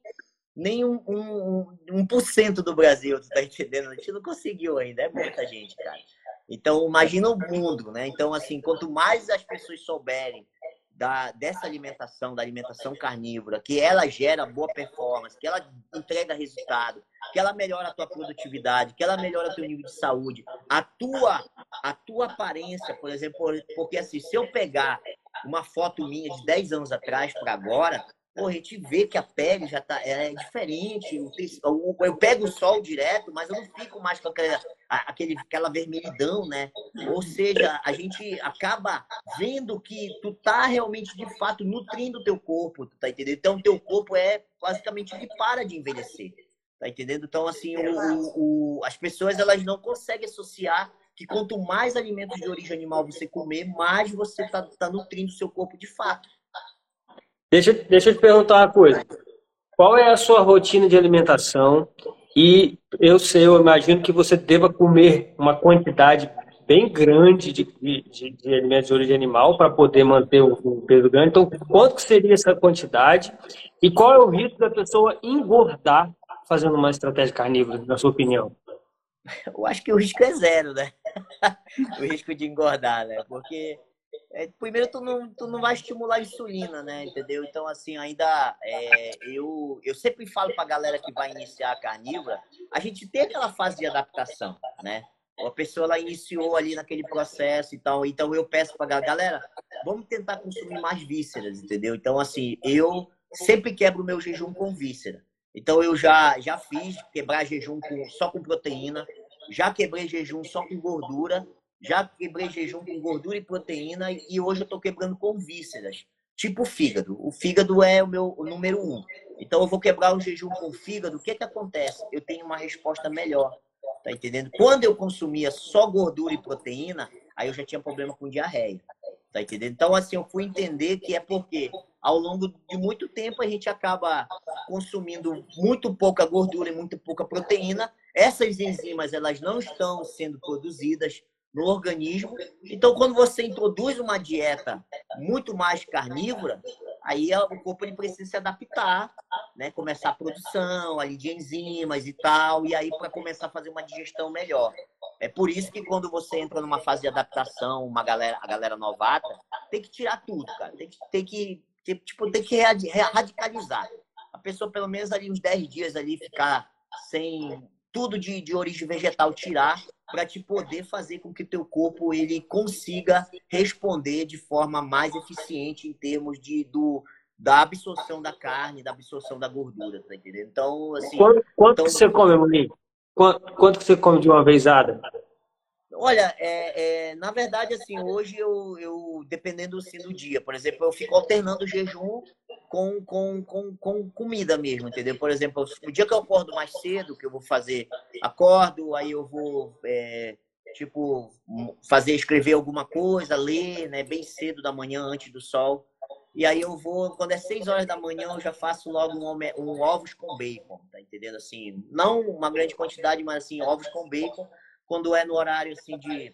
nem um, um, um por cento do Brasil, tu tá entendendo? A gente não conseguiu ainda, é muita gente, cara. Então, imagina o mundo, né? Então, assim, quanto mais as pessoas souberem da, dessa alimentação, da alimentação carnívora, que ela gera boa performance, que ela entrega resultado, que ela melhora a tua produtividade, que ela melhora o teu nível de saúde, a tua, a tua aparência, por exemplo, porque assim, se eu pegar uma foto minha de 10 anos atrás para agora, Pô, a gente vê que a pele já tá é diferente. Eu, eu pego o sol direto, mas eu não fico mais com aquela, aquele, aquela vermelhidão, né? Ou seja, a gente acaba vendo que tu tá realmente, de fato, nutrindo o teu corpo, tá entendendo? Então, teu corpo é basicamente ele para de envelhecer, tá entendendo? Então, assim, o, o, as pessoas elas não conseguem associar que quanto mais alimentos de origem animal você comer, mais você tá, tá nutrindo o seu corpo de fato. Deixa, deixa eu te perguntar uma coisa. Qual é a sua rotina de alimentação? E eu sei, eu imagino que você deva comer uma quantidade bem grande de, de, de alimentos de origem animal para poder manter o, o, peso grande. Então, quanto seria essa quantidade? E qual é o risco da pessoa engordar fazendo uma estratégia carnívora, na sua opinião? Eu acho que o risco é zero, né? o risco de engordar, né? Porque é, primeiro tu não, tu não vai estimular a insulina, né? Entendeu? Então, assim, ainda é, eu, eu sempre falo pra galera que vai iniciar a carnívora, a gente tem aquela fase de adaptação, né? A pessoa ela iniciou ali naquele processo e tal. Então eu peço pra galera, vamos tentar consumir mais vísceras, entendeu? Então, assim, eu sempre quebro o meu jejum com víscera. Então eu já, já fiz quebrar jejum com, só com proteína, já quebrei jejum só com gordura já quebrei jejum com gordura e proteína e hoje eu estou quebrando com vísceras, tipo fígado. O fígado é o meu o número um. Então eu vou quebrar o jejum com fígado. O que que acontece? Eu tenho uma resposta melhor. Tá entendendo? Quando eu consumia só gordura e proteína, aí eu já tinha problema com diarreia. Tá entendendo? Então, assim, eu fui entender que é porque ao longo de muito tempo a gente acaba consumindo muito pouca gordura e muito pouca proteína. Essas enzimas, elas não estão sendo produzidas no organismo. Então, quando você introduz uma dieta muito mais carnívora, aí o corpo ele precisa se adaptar, né? Começar a produção ali de enzimas e tal, e aí para começar a fazer uma digestão melhor. É por isso que quando você entra numa fase de adaptação, uma galera, a galera novata, tem que tirar tudo, cara. Tem que, tem que, tipo, tem que radicalizar. A pessoa, pelo menos ali uns 10 dias ali, ficar sem tudo de, de origem vegetal, tirar para te poder fazer com que teu corpo ele consiga responder de forma mais eficiente em termos de do da absorção da carne, da absorção da gordura, tá entendendo? Então, assim, quanto, quanto então, que você come, Monique? Quanto, quanto que você come de uma vezada? Olha, é, é, na verdade, assim, hoje eu, eu dependendo assim, do dia, por exemplo, eu fico alternando jejum com, com, com, com comida mesmo, entendeu? Por exemplo, o dia que eu acordo mais cedo, que eu vou fazer, acordo, aí eu vou, é, tipo, fazer, escrever alguma coisa, ler, né, bem cedo da manhã, antes do sol. E aí eu vou, quando é 6 horas da manhã, eu já faço logo um, um ovos com bacon, tá entendendo? Assim, não uma grande quantidade, mas assim, ovos com bacon, quando é no horário, assim, de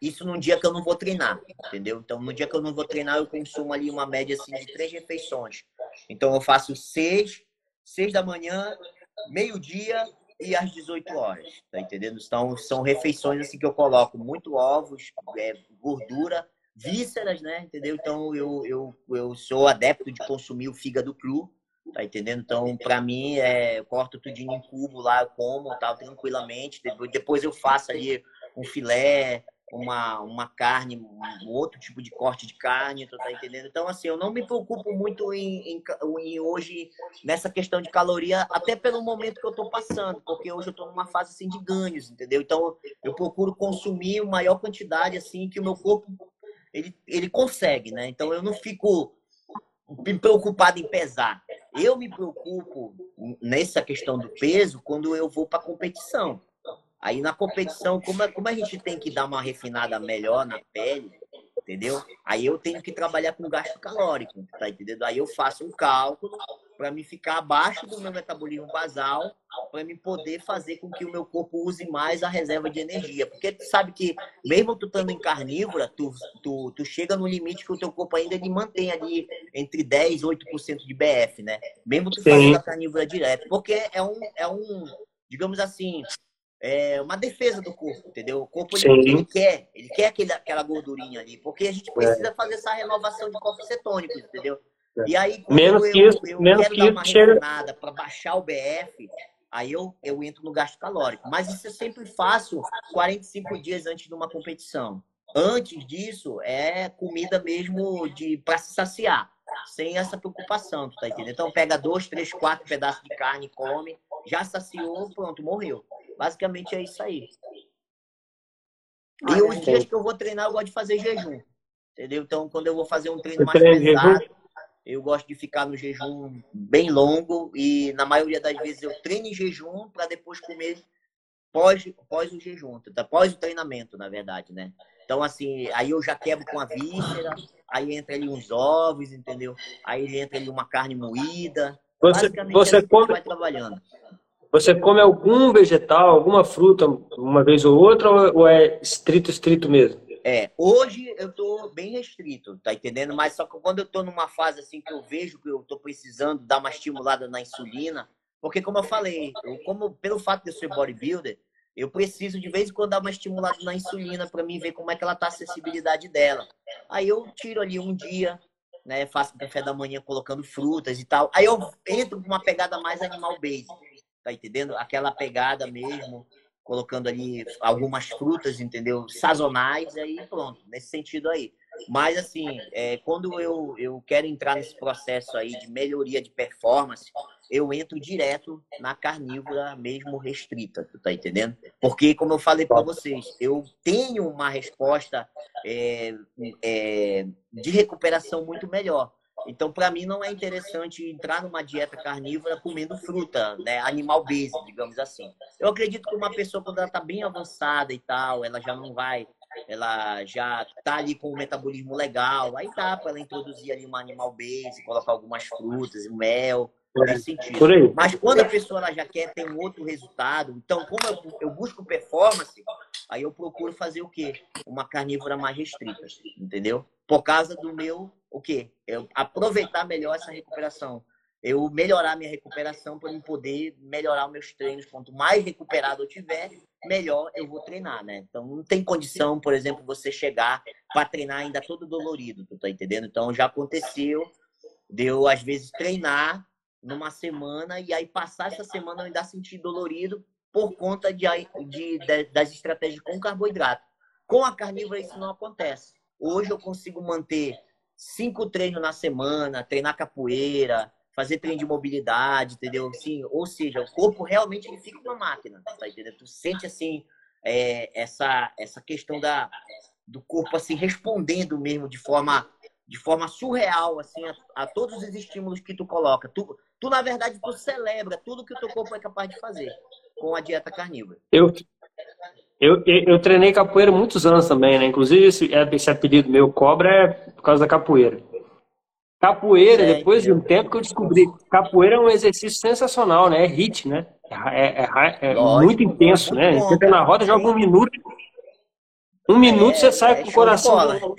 isso num dia que eu não vou treinar, entendeu? Então, no dia que eu não vou treinar, eu consumo ali uma média assim, de três refeições. Então, eu faço seis, seis da manhã, meio-dia e às 18 horas, tá entendendo? Então, são refeições assim que eu coloco muito ovos, é, gordura, vísceras, né? Entendeu? Então, eu, eu, eu sou adepto de consumir o fígado cru, tá entendendo? Então, para mim, é, eu corto tudinho em cubo lá, como, tal, tranquilamente. Depois eu faço ali um filé, uma, uma carne, um outro tipo de corte de carne, tu tá entendendo? Então, assim, eu não me preocupo muito em, em, em, hoje nessa questão de caloria, até pelo momento que eu tô passando, porque hoje eu tô numa fase, assim, de ganhos, entendeu? Então, eu procuro consumir maior quantidade, assim, que o meu corpo, ele, ele consegue, né? Então, eu não fico me preocupado em pesar. Eu me preocupo nessa questão do peso quando eu vou para competição. Aí na competição, como, como a gente tem que dar uma refinada melhor na pele, entendeu? Aí eu tenho que trabalhar com gasto calórico, tá entendendo? Aí eu faço um cálculo para me ficar abaixo do meu metabolismo basal, para me poder fazer com que o meu corpo use mais a reserva de energia. Porque tu sabe que, mesmo tu estando em carnívora, tu, tu, tu chega no limite que o teu corpo ainda ele mantém ali entre 10 e 8% de BF, né? Mesmo tu fazendo a carnívora direto. Porque é um, é um, digamos assim, é uma defesa do corpo, entendeu? O corpo ele, ele, quer, ele quer aquele, aquela gordurinha ali, porque a gente precisa é. fazer essa renovação de corpos cetônicos, entendeu? É. E aí, quando menos eu, que isso, eu menos quero que dar uma chega... para baixar o BF, aí eu, eu entro no gasto calórico. Mas isso eu sempre faço 45 dias antes de uma competição. Antes disso, é comida mesmo de para se saciar, sem essa preocupação, tá entendendo? Então pega dois, três, quatro pedaços de carne, come, já saciou, pronto, morreu. Basicamente é isso aí. E os dias que eu vou treinar, eu gosto de fazer jejum. Entendeu? Então, quando eu vou fazer um treino mais pesado, eu gosto de ficar no jejum bem longo e na maioria das vezes eu treino em jejum para depois comer pós, pós o jejum, tá? pós o treinamento, na verdade, né? Então, assim, aí eu já quebro com a víscera, aí entra ali uns ovos, entendeu? Aí entra ali uma carne moída. Você, você é come... vai trabalhando. Você come algum vegetal, alguma fruta uma vez ou outra, ou é estrito, estrito mesmo? É, hoje eu tô bem restrito, tá entendendo? Mas só que quando eu tô numa fase assim que eu vejo que eu tô precisando dar uma estimulada na insulina, porque como eu falei, eu, como pelo fato de eu ser bodybuilder, eu preciso de vez em quando dar uma estimulada na insulina para mim ver como é que ela tá a acessibilidade dela. Aí eu tiro ali um dia, né, faço café da manhã colocando frutas e tal. Aí eu entro com uma pegada mais animal base tá entendendo? Aquela pegada mesmo, colocando ali algumas frutas, entendeu? Sazonais, aí pronto, nesse sentido aí. Mas, assim, é, quando eu, eu quero entrar nesse processo aí de melhoria de performance, eu entro direto na carnívora mesmo restrita, tu tá entendendo? Porque, como eu falei para vocês, eu tenho uma resposta é, é, de recuperação muito melhor. Então, para mim, não é interessante entrar numa dieta carnívora comendo fruta, né? Animal base, digamos assim. Eu acredito que uma pessoa, quando ela está bem avançada e tal, ela já não vai, ela já está ali com o metabolismo legal, aí dá para ela introduzir ali uma animal base, colocar algumas frutas, mel, nesse sentido. Mas quando a pessoa ela já quer ter um outro resultado, então, como eu, eu busco performance, aí eu procuro fazer o quê? Uma carnívora mais restrita, entendeu? Por causa do meu o quê? Eu aproveitar melhor essa recuperação. Eu melhorar minha recuperação para poder melhorar os meus treinos. Quanto mais recuperado eu tiver, melhor eu vou treinar, né? Então não tem condição, por exemplo, você chegar para treinar ainda todo dolorido, tu tá entendendo? Então já aconteceu de eu às vezes treinar numa semana e aí passar essa semana eu ainda sentir dolorido por conta de, de, de das estratégias com carboidrato. Com a carnívora isso não acontece. Hoje eu consigo manter cinco treinos na semana, treinar capoeira, fazer treino de mobilidade, entendeu? Assim, ou seja, o corpo realmente ele fica uma máquina, tá entendendo? Tu sente assim é, essa essa questão da do corpo assim respondendo mesmo de forma de forma surreal assim a, a todos os estímulos que tu coloca. Tu, tu na verdade tu celebra tudo que o teu corpo é capaz de fazer com a dieta carnívora. Eu eu, eu, treinei capoeira muitos anos também, né? Inclusive, esse, esse apelido meu, Cobra, é por causa da capoeira. Capoeira, é, depois de um tempo que eu descobri, capoeira é um exercício sensacional, né? É hit, né? É, é, é, é muito intenso, né? Você entra na roda, joga um minuto. Um minuto você sai com o coração.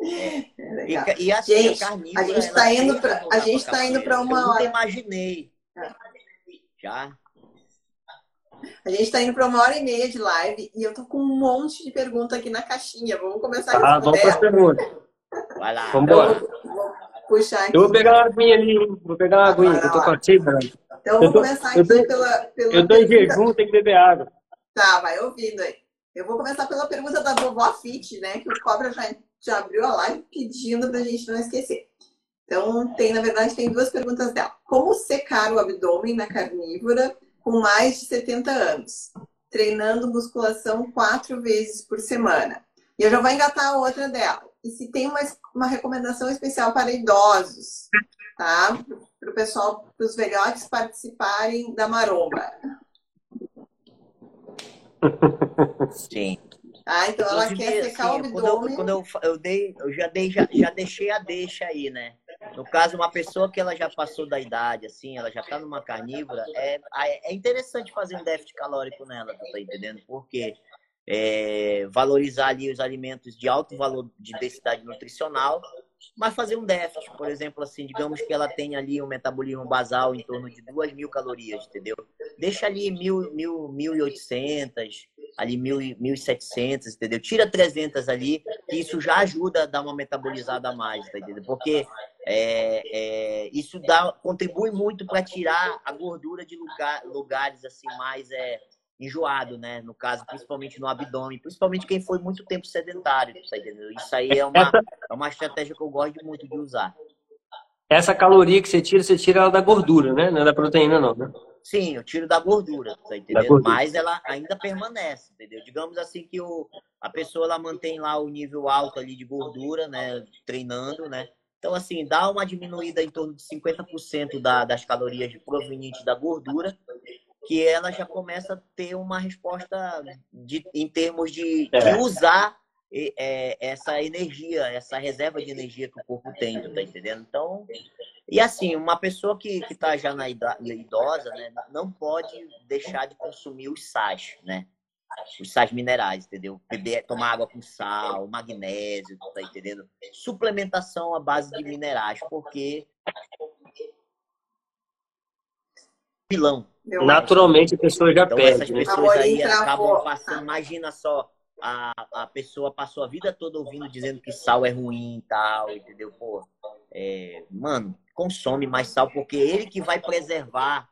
E, e assim, gente, a, a gente está indo para a gente está indo para uma hora. Eu imaginei. Já? A gente está indo para uma hora e meia de live e eu tô com um monte de pergunta aqui na caixinha. Vamos começar a Ah, vamos para as perguntas. Vai lá. Vamos embora. Vou puxar aqui. Eu vou pegar uma aguinha ali, vou pegar uma aguinha, que eu tô com a xícara. Então, eu vou começar aqui tô, pela, pela. Eu tô em jejum, tem que beber água. Tá, vai ouvindo aí. Eu vou começar pela pergunta da vovó Fit, né? Que o Cobra já, já abriu a live pedindo para a gente não esquecer. Então, tem, na verdade, tem duas perguntas dela. Como secar o abdômen na carnívora com mais de 70 anos? Treinando musculação quatro vezes por semana. E eu já vou engatar a outra dela. E se tem uma, uma recomendação especial para idosos, tá? Para o pessoal, para os velhotes participarem da maromba. Sim. Ah, então ela quer secar assim, o abdômen. Quando, eu, quando eu, eu, dei, eu já, dei, já, já deixei a deixa aí, né? No caso, uma pessoa que ela já passou da idade, assim, ela já está numa carnívora, é, é interessante fazer um déficit calórico nela, tá entendendo? Porque é, valorizar ali os alimentos de alto valor de densidade nutricional, mas fazer um déficit, por exemplo, assim, digamos que ela tenha ali um metabolismo basal em torno de 2 mil calorias, entendeu? Deixa ali mil, mil, 1.800, ali 1.700, entendeu? Tira 300 ali, que isso já ajuda a dar uma metabolizada a mais, tá entendeu? Porque é, é, isso dá, contribui muito para tirar a gordura de lugar, lugares assim mais é, enjoado, né? No caso, principalmente no abdômen, principalmente quem foi muito tempo sedentário, tá entendendo? Isso aí é uma, é uma estratégia que eu gosto muito de usar. Essa caloria que você tira, você tira ela da gordura, né? Não é da proteína, não, né? Sim, eu tiro da gordura, tá entendendo? Gordura. Mas ela ainda permanece, entendeu? Digamos assim que o, a pessoa ela mantém lá o nível alto ali de gordura, né? Treinando, né? Então, assim, dá uma diminuída em torno de 50% da, das calorias provenientes da gordura que ela já começa a ter uma resposta de, em termos de, é. de usar é, essa energia, essa reserva de energia que o corpo tem, tá entendendo? Então, e assim, uma pessoa que, que tá já na idosa, né, não pode deixar de consumir os sais, né? Os sais minerais, entendeu? Beber, tomar água com sal, magnésio, tá entendendo? Suplementação à base de minerais, porque vilão. Naturalmente a pessoa já então, perde. Essas né? pessoas aí acabam passando, imagina só, a, a pessoa passou a vida toda ouvindo dizendo que sal é ruim e tal, entendeu? Pô, é, mano, consome mais sal, porque ele que vai preservar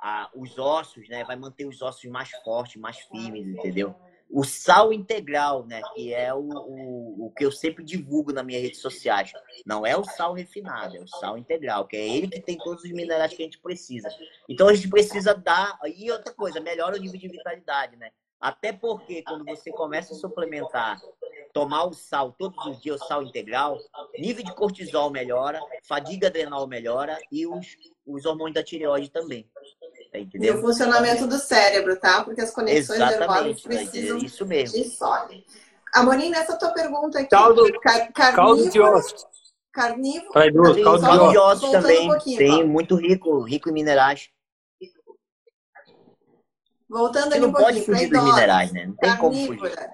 a, os ossos, né? Vai manter os ossos mais fortes, mais firmes, entendeu? o sal integral, né? Que é o, o, o, que eu sempre divulgo nas minhas redes sociais. Não é o sal refinado, é o sal integral, que é ele que tem todos os minerais que a gente precisa. Então a gente precisa dar. E outra coisa, melhora o nível de vitalidade, né? Até porque quando você começa a suplementar, tomar o sal todos os dias, o sal integral, nível de cortisol melhora, fadiga adrenal melhora e os, os hormônios da tireoide também. Tá e o funcionamento do cérebro, tá? Porque as conexões nervosas precisam é isso mesmo. de sódio. Amorim, nessa tua pergunta aqui. Caldo, car caldo de ossos. Carnívoro. Caldo, caldo de ossos também. Um Sim, muito rico, rico em minerais. Voltando Você ali um. Não pode fugir dos minerais, né? Não tem carnívora. como fugir.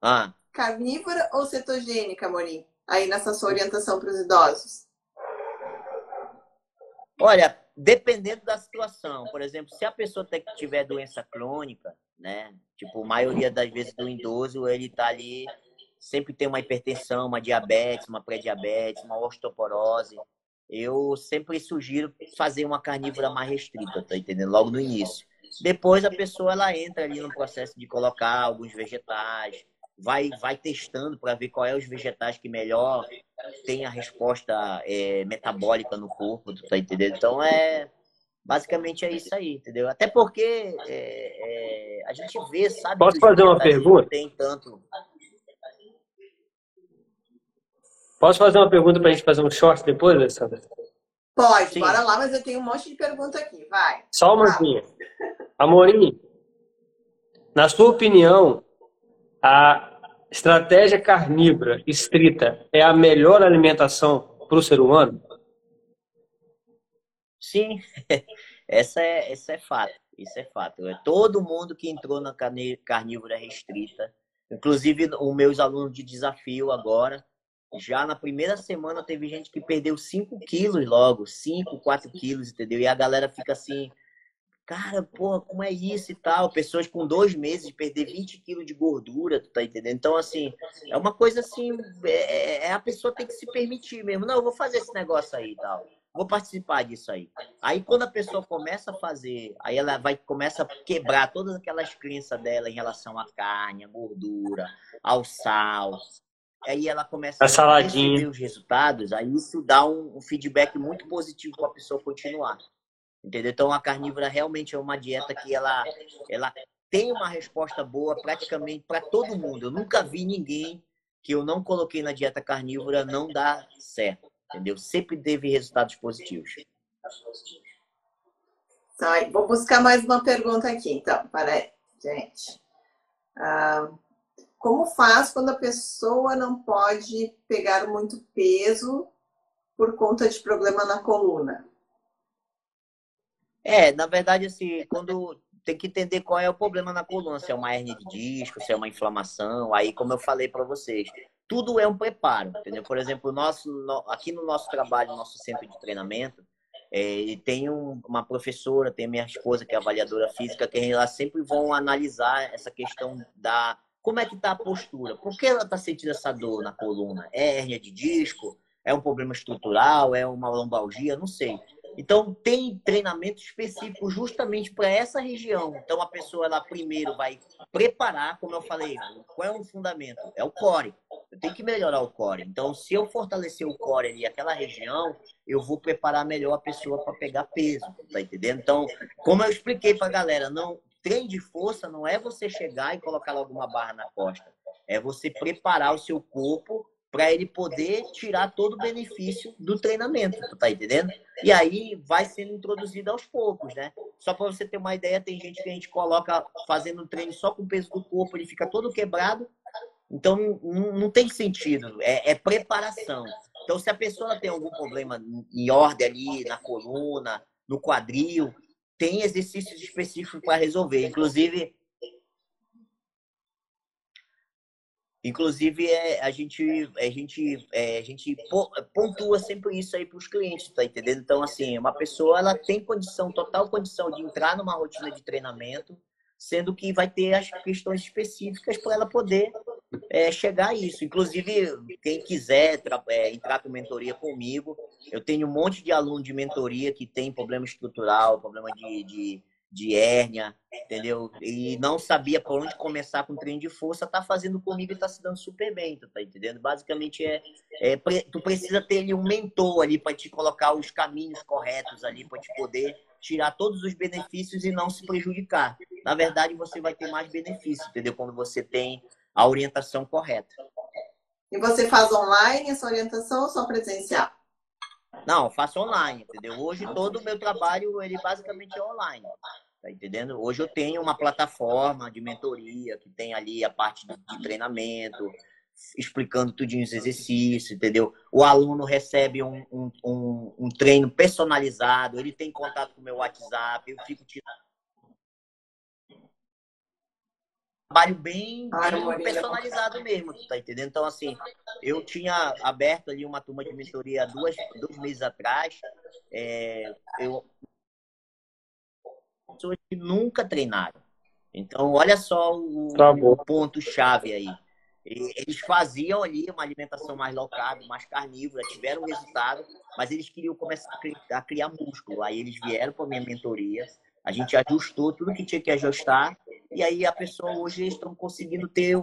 Ah. Carnívora ou cetogênica, Amorim? Aí nessa sua orientação para os idosos. Olha, dependendo da situação. Por exemplo, se a pessoa tiver doença crônica, né? Tipo, a maioria das vezes do idoso, ele tá ali, sempre tem uma hipertensão, uma diabetes, uma pré-diabetes, uma osteoporose. Eu sempre sugiro fazer uma carnívora mais restrita, tá entendendo? Logo no início. Depois a pessoa ela entra ali no processo de colocar alguns vegetais, vai, vai testando para ver qual é os vegetais que melhor tem a resposta é, metabólica no corpo, tu tá entendendo? Então é basicamente é isso aí, entendeu? Até porque é, é, a gente vê, sabe? Posso fazer uma pergunta? Tem tanto. Posso fazer uma pergunta para a gente fazer um short depois, Alessandra? Pode, Sim. bora lá, mas eu tenho um monte de pergunta aqui, vai. Só uma coisinha. Amorim, na sua opinião, a estratégia carnívora estrita é a melhor alimentação para o ser humano? Sim, essa é, essa é fato. Isso é fato. É todo mundo que entrou na carnívora restrita, inclusive os meus alunos de desafio agora, já na primeira semana teve gente que perdeu 5 quilos logo, 5, 4 quilos, entendeu? E a galera fica assim, cara, pô, como é isso e tal? Pessoas com dois meses perder 20 quilos de gordura, tu tá entendendo? Então, assim, é uma coisa assim, é, é, a pessoa tem que se permitir mesmo. Não, eu vou fazer esse negócio aí e tal. Vou participar disso aí. Aí quando a pessoa começa a fazer, aí ela vai começa a quebrar todas aquelas crenças dela em relação à carne, à gordura, ao sal. Aí ela começa a, a perceber os resultados, aí isso dá um, um feedback muito positivo para a pessoa continuar. Entendeu? Então a carnívora realmente é uma dieta que ela, ela tem uma resposta boa praticamente para todo mundo. Eu nunca vi ninguém que eu não coloquei na dieta carnívora não dar certo. Entendeu? Sempre teve resultados positivos. Tá, vou buscar mais uma pergunta aqui, então. Peraí, gente. Ah, como faz quando a pessoa não pode pegar muito peso por conta de problema na coluna? É, na verdade, assim, quando tem que entender qual é o problema na coluna, se é uma hernia de disco, se é uma inflamação, aí como eu falei para vocês, tudo é um preparo, entendeu? Por exemplo, nosso, aqui no nosso trabalho, no nosso centro de treinamento, é, tem um, uma professora, tem minha esposa, que é avaliadora física, que elas sempre vão analisar essa questão da como é que está a postura, por que ela está sentindo essa dor na coluna? É hernia de disco? É um problema estrutural? É uma lombalgia? Não sei. Então, tem treinamento específico justamente para essa região. Então, a pessoa, ela primeiro vai preparar, como eu falei, qual é o fundamento? É o core. Eu tenho que melhorar o core. Então, se eu fortalecer o core ali, aquela região, eu vou preparar melhor a pessoa para pegar peso, tá entendendo? Então, como eu expliquei para a galera, não treino de força não é você chegar e colocar logo uma barra na costa. É você preparar o seu corpo para ele poder tirar todo o benefício do treinamento, tá entendendo? E aí vai sendo introduzido aos poucos, né? Só para você ter uma ideia, tem gente que a gente coloca fazendo um treino só com o peso do corpo, ele fica todo quebrado, então não, não tem sentido, é, é, preparação. Então se a pessoa tem algum problema em ordem ali, na coluna, no quadril, tem exercícios específicos para resolver. Inclusive, Inclusive, é, a gente, a, gente, é, a gente pontua sempre isso aí para os clientes, tá entendendo? Então, assim, uma pessoa ela tem condição, total condição de entrar numa rotina de treinamento, sendo que vai ter as questões específicas para ela poder é, chegar a isso. Inclusive, quem quiser é, entrar com mentoria comigo, eu tenho um monte de aluno de mentoria que tem problema estrutural, problema de, de de hérnia, entendeu? E não sabia por onde começar com treino de força, tá fazendo comigo e tá se dando super bem, tá entendendo? Basicamente é, é tu precisa ter ali um mentor ali para te colocar os caminhos corretos ali para te poder tirar todos os benefícios e não se prejudicar. Na verdade, você vai ter mais benefícios, entendeu? Quando você tem a orientação correta. E você faz online essa orientação ou só presencial? Não, faço online, entendeu? Hoje todo o meu trabalho, ele basicamente é online. Tá entendendo? Hoje eu tenho uma plataforma de mentoria que tem ali a parte de treinamento, explicando tudinho os exercícios, entendeu? O aluno recebe um, um, um, um treino personalizado, ele tem contato com o meu WhatsApp, eu fico tirando trabalho bem, bem personalizado mesmo, tá entendendo? Então, assim, eu tinha aberto ali uma turma de mentoria duas, dois meses atrás. É, eu pessoas que nunca treinaram. Então, olha só o, tá o ponto-chave aí. Eles faziam ali uma alimentação mais low carb, mais carnívora, tiveram resultado, mas eles queriam começar a criar músculo. Aí eles vieram para minha mentoria, a gente ajustou tudo que tinha que ajustar e aí a pessoa hoje estão conseguindo ter um,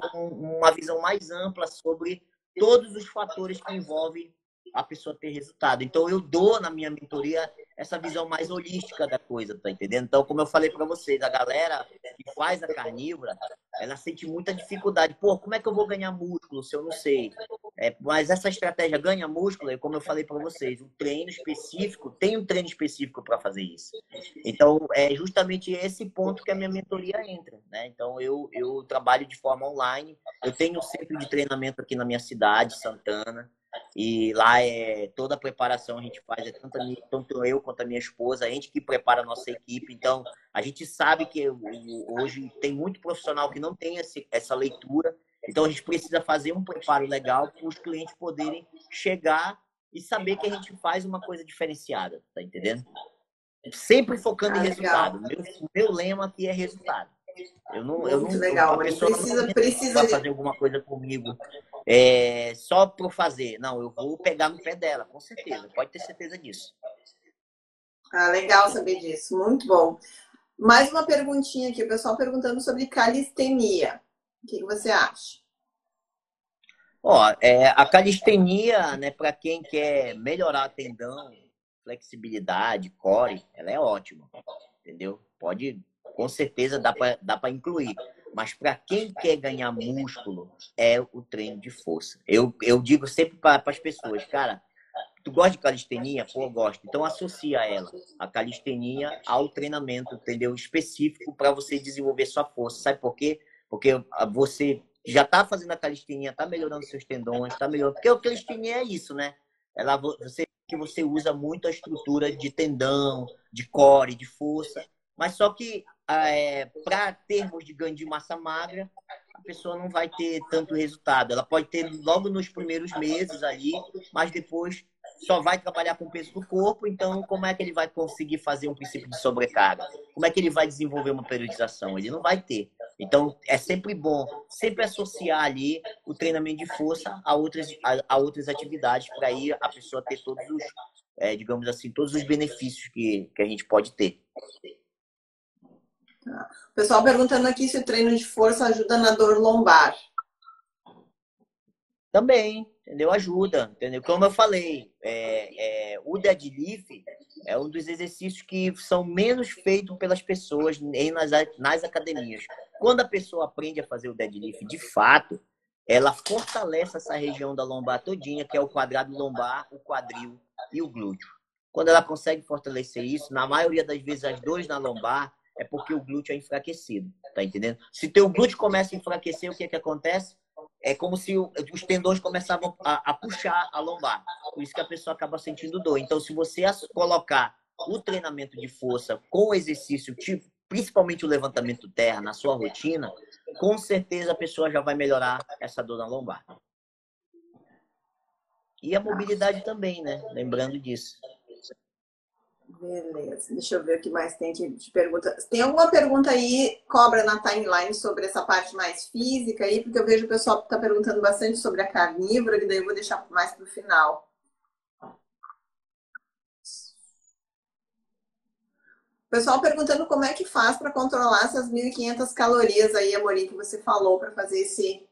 uma visão mais ampla sobre todos os fatores que envolvem a pessoa ter resultado. Então eu dou na minha mentoria essa visão mais holística da coisa, tá entendendo? Então, como eu falei para vocês, a galera que faz a carnívora, ela sente muita dificuldade. Pô, como é que eu vou ganhar músculo se eu não sei? É, mas essa estratégia ganha músculo, e como eu falei para vocês, um treino específico, tem um treino específico para fazer isso. Então, é justamente esse ponto que a minha mentoria entra, né? Então, eu, eu trabalho de forma online, eu tenho um centro de treinamento aqui na minha cidade, Santana, e lá é toda a preparação a gente faz, é tanto, tanto eu quanto a minha esposa, a gente que prepara a nossa equipe. Então, a gente sabe que hoje tem muito profissional que não tem esse, essa leitura. Então, a gente precisa fazer um preparo legal para os clientes poderem chegar e saber que a gente faz uma coisa diferenciada, tá entendendo? sempre focando ah, em resultado. Meu, meu lema aqui é resultado. Eu não, eu não, legal, pessoa precisa, não precisa fazer alguma coisa comigo é, só por fazer. Não, eu vou pegar no pé dela, com certeza. Pode ter certeza disso. Ah, legal saber disso. Muito bom. Mais uma perguntinha aqui, o pessoal perguntando sobre calistenia. O que você acha? Ó, é, a calistenia, né, para quem quer melhorar tendão, flexibilidade, core, ela é ótima, entendeu? Pode, com certeza dá para dá para incluir. Mas para quem quer ganhar músculo, é o treino de força. Eu, eu digo sempre para as pessoas, cara, tu gosta de calistenia? Pô, gosto. Então associa ela, a calistenia, ao treinamento, entendeu? Específico para você desenvolver sua força. Sabe por quê? Porque você já está fazendo a calistenia, está melhorando seus tendões, está melhorando. Porque a calistenia é isso, né? Ela, você, que você usa muito a estrutura de tendão, de core, de força. Mas só que é, para termos de ganho de massa magra, a pessoa não vai ter tanto resultado. Ela pode ter logo nos primeiros meses ali, mas depois só vai trabalhar com o peso do corpo, então como é que ele vai conseguir fazer um princípio de sobrecarga? Como é que ele vai desenvolver uma periodização? Ele não vai ter. Então é sempre bom sempre associar ali o treinamento de força a outras, a, a outras atividades para aí a pessoa ter todos os, é, digamos assim, todos os benefícios que, que a gente pode ter. O pessoal perguntando aqui se o treino de força ajuda na dor lombar. Também, entendeu? Ajuda, entendeu? Como eu falei, é, é, o deadlift é um dos exercícios que são menos feitos pelas pessoas nas, nas academias. Quando a pessoa aprende a fazer o deadlift de fato, ela fortalece essa região da lombar todinha, que é o quadrado lombar, o quadril e o glúteo. Quando ela consegue fortalecer isso, na maioria das vezes as dores na lombar é porque o glúteo é enfraquecido, tá entendendo? Se teu glúteo começa a enfraquecer, o que é que acontece? É como se os tendões começavam a, a puxar a lombar. Por isso que a pessoa acaba sentindo dor. Então, se você colocar o treinamento de força com o exercício, tipo, principalmente o levantamento terra, na sua rotina, com certeza a pessoa já vai melhorar essa dor na lombar. E a mobilidade também, né? Lembrando disso. Beleza, deixa eu ver o que mais tem de pergunta. Tem alguma pergunta aí, cobra na timeline, sobre essa parte mais física aí? Porque eu vejo o pessoal que está perguntando bastante sobre a carnívora, que daí eu vou deixar mais para o final. O pessoal perguntando como é que faz para controlar essas 1.500 calorias aí, Amorim, que você falou, para fazer esse,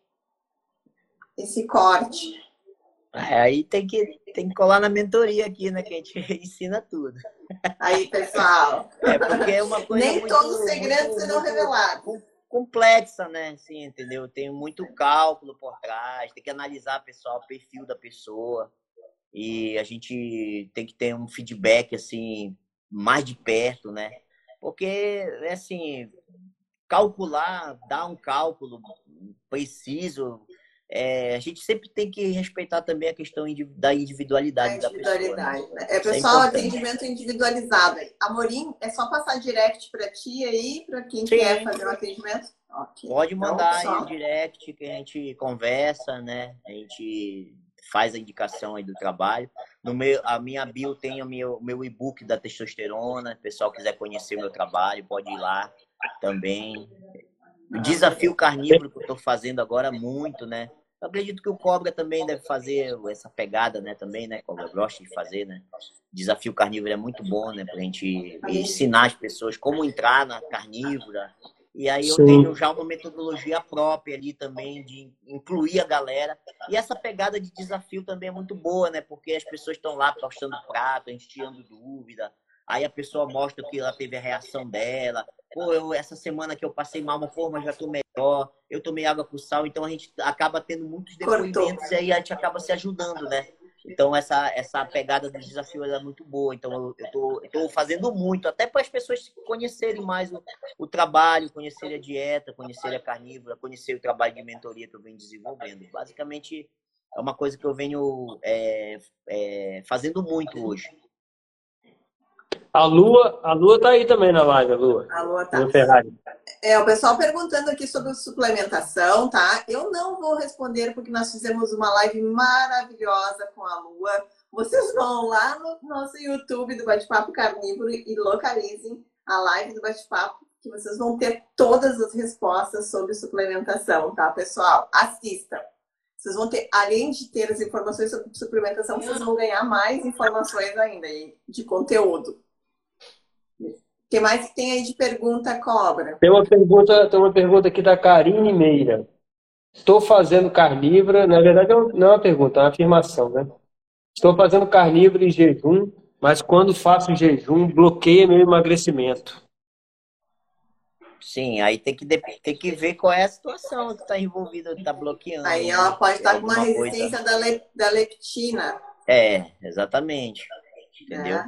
esse corte. É, aí tem que, tem que colar na mentoria aqui, né? Que a gente ensina tudo. Aí, pessoal. É porque é uma coisa. Nem muito, todos os segredos serão revelados. Complexa, né? Assim, entendeu? Tem muito cálculo por trás, tem que analisar, pessoal, o perfil da pessoa. E a gente tem que ter um feedback, assim, mais de perto, né? Porque, assim, calcular, dar um cálculo preciso, é, a gente sempre tem que respeitar também a questão da individualidade, individualidade da pessoa. Né? É, pessoal, é atendimento individualizado. Amorim, é só passar direct para ti aí, para quem Sim. quer fazer o atendimento? Okay. Pode então, mandar então, aí direct que a gente conversa, né? A gente faz a indicação aí do trabalho. No meu, a minha bio tem o meu, meu e-book da testosterona. Se o pessoal quiser conhecer o meu trabalho, pode ir lá também. O desafio carnívoro que eu estou fazendo agora muito, né? Eu acredito que o Cobra também deve fazer essa pegada, né? Também, né? Cobra gosta de fazer, né? Desafio carnívoro é muito bom, né? Pra gente ensinar as pessoas como entrar na carnívora. E aí eu Sim. tenho já uma metodologia própria ali também de incluir a galera. E essa pegada de desafio também é muito boa, né? Porque as pessoas estão lá postando prato, a gente tirando dúvida. Aí a pessoa mostra que ela teve a reação dela. Pô, eu, essa semana que eu passei mal, uma forma já tô melhor. Eu tomei água com sal, então a gente acaba tendo muitos depoimentos Cortou. e aí a gente acaba se ajudando, né? Então essa essa pegada do desafio é muito boa. Então eu, tô, eu tô fazendo muito, até para as pessoas conhecerem mais o, o, trabalho, conhecerem a dieta, conhecerem a carnívora, conhecer o trabalho de mentoria que eu venho desenvolvendo. Basicamente é uma coisa que eu venho é, é, fazendo muito hoje. A Lua, a Lua tá aí também na live, a Lua. A Lua tá. No Ferrari. É, o pessoal perguntando aqui sobre suplementação, tá? Eu não vou responder porque nós fizemos uma live maravilhosa com a Lua. Vocês vão lá no nosso YouTube do Bate-Papo Carnívoro e localizem a live do Bate-Papo, que vocês vão ter todas as respostas sobre suplementação, tá, pessoal? Assista. Vocês vão ter, além de ter as informações sobre suplementação, vocês vão ganhar mais informações ainda de conteúdo. O que mais que tem aí de pergunta, Cobra? Tem uma pergunta, tem uma pergunta aqui da Karine Meira. Estou fazendo carnívora, na verdade não é uma pergunta, é uma afirmação, né? Estou fazendo carnívoro em jejum, mas quando faço jejum, bloqueia meu emagrecimento. Sim, aí tem que, tem que ver qual é a situação que está envolvida, está bloqueando. Aí ela pode estar com uma resistência da, le, da leptina. É, exatamente. Entendeu? É,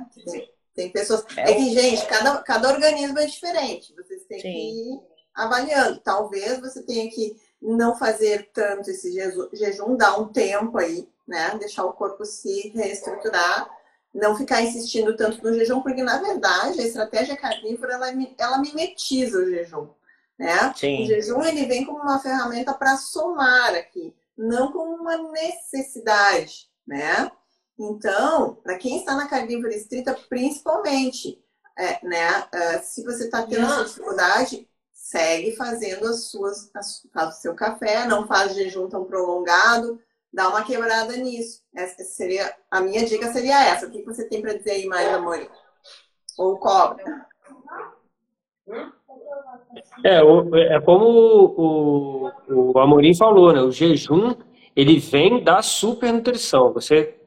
tem, pessoas. É, é que, gente, cada, cada organismo é diferente. Vocês têm Sim. que ir avaliando. Talvez você tenha que não fazer tanto esse jejum, dar um tempo aí, né? Deixar o corpo se reestruturar não ficar insistindo tanto no jejum, porque na verdade a estratégia carnívora ela, ela mimetiza o jejum. Né? Sim. O jejum ele vem como uma ferramenta para somar aqui, não como uma necessidade. Né? Então, para quem está na carnívora estrita, principalmente, é, né, é, se você está tendo essa dificuldade, segue fazendo as suas, as, faz o seu café, não faz jejum tão prolongado, dá uma quebrada nisso. Essa seria a minha dica seria essa. O que você tem para dizer aí mais, amor? Ou cobra? É, é como o, o, o Amorim falou, né? O jejum ele vem da supernutrição. Você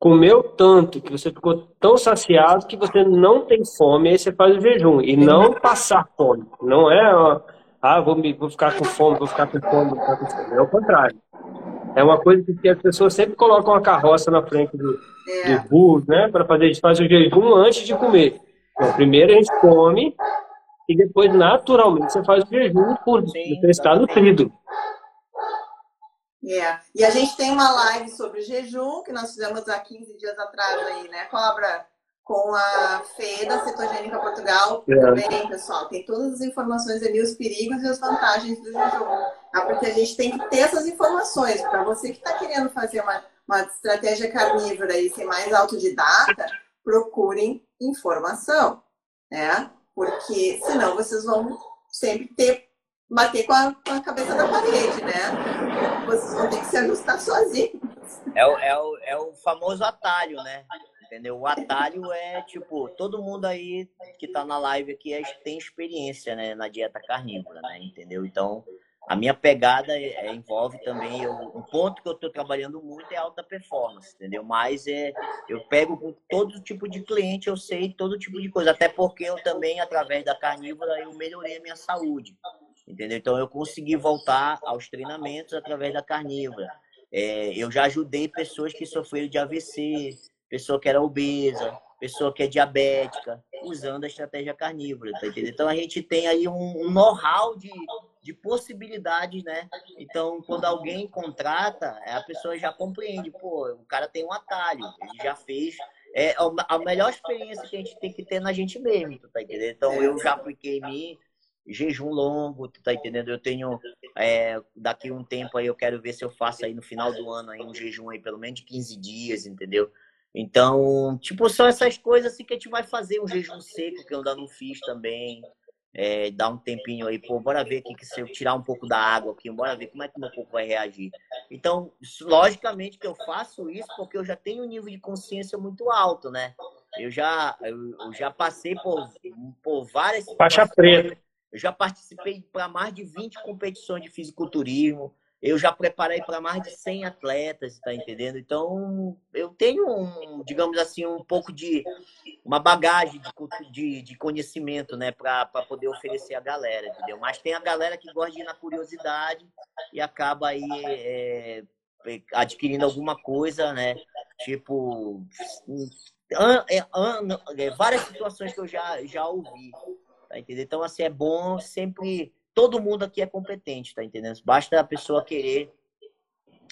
comeu tanto que você ficou tão saciado que você não tem fome, aí você faz o jejum. E não passar fome. Não é, ó, ah, vou, me, vou ficar com fome, vou ficar com fome, vou ficar com fome. É o contrário. É uma coisa que as pessoas sempre colocam a carroça na frente do, é. né? Para fazer, a gente faz o jejum antes de comer. Então, primeiro a gente come e depois, naturalmente, você faz o jejum por você estar nutrido. É. E a gente tem uma live sobre jejum que nós fizemos há 15 dias atrás aí, né, Cobra? Com a Fê da Cetogênica Portugal. É. Também, pessoal, tem todas as informações ali, os perigos e as vantagens do jejum. Tá? Porque a gente tem que ter essas informações. Para você que está querendo fazer uma, uma estratégia carnívora e ser mais autodidata, procurem informação, né? Porque senão vocês vão sempre ter bater com a, com a cabeça na parede, né? Ter que se ajustar sozinhos. É o, é o, é o famoso atalho, né? Entendeu? O atalho é tipo, todo mundo aí que tá na live aqui é, tem experiência, né, na dieta carnívora, né? Entendeu? Então, a minha pegada é, é, envolve também eu, um ponto que eu estou trabalhando muito é alta performance, entendeu? Mas é eu pego com todo tipo de cliente, eu sei todo tipo de coisa, até porque eu também através da carnívora eu melhorei a minha saúde, entendeu? Então eu consegui voltar aos treinamentos através da carnívora. É, eu já ajudei pessoas que sofreram de AVC, pessoa que era obesa, pessoa que é diabética, usando a estratégia carnívora, tá entendendo? Então a gente tem aí um, um know-how de de possibilidades, né? Então, quando alguém contrata, a pessoa já compreende, pô, o cara tem um atalho, ele já fez. É a melhor experiência que a gente tem que ter na gente mesmo, tá entendendo? Então, eu já apliquei em mim, jejum longo, tu tá entendendo? Eu tenho, é, daqui um tempo aí, eu quero ver se eu faço aí no final do ano aí um jejum aí, pelo menos de 15 dias, entendeu? Então, tipo, são essas coisas assim que a gente vai fazer, um jejum seco, que eu ainda não fiz também, é, dar um tempinho aí, pô, bora ver aqui que se eu tirar um pouco da água aqui, bora ver como é que o meu corpo vai reagir. Então, logicamente que eu faço isso porque eu já tenho um nível de consciência muito alto, né? Eu já, eu, eu já passei por, por várias. Faixa preta. Eu já participei para mais de 20 competições de fisiculturismo. Eu já preparei para mais de 100 atletas, tá entendendo? Então, eu tenho, um, digamos assim, um pouco de uma bagagem de, de, de conhecimento, né, para poder oferecer a galera, entendeu? Mas tem a galera que gosta de ir na curiosidade e acaba aí é, adquirindo alguma coisa, né? Tipo, an, é, an, é, várias situações que eu já, já ouvi, tá entendendo? Então, assim, é bom sempre todo mundo aqui é competente, tá entendendo? Basta a pessoa querer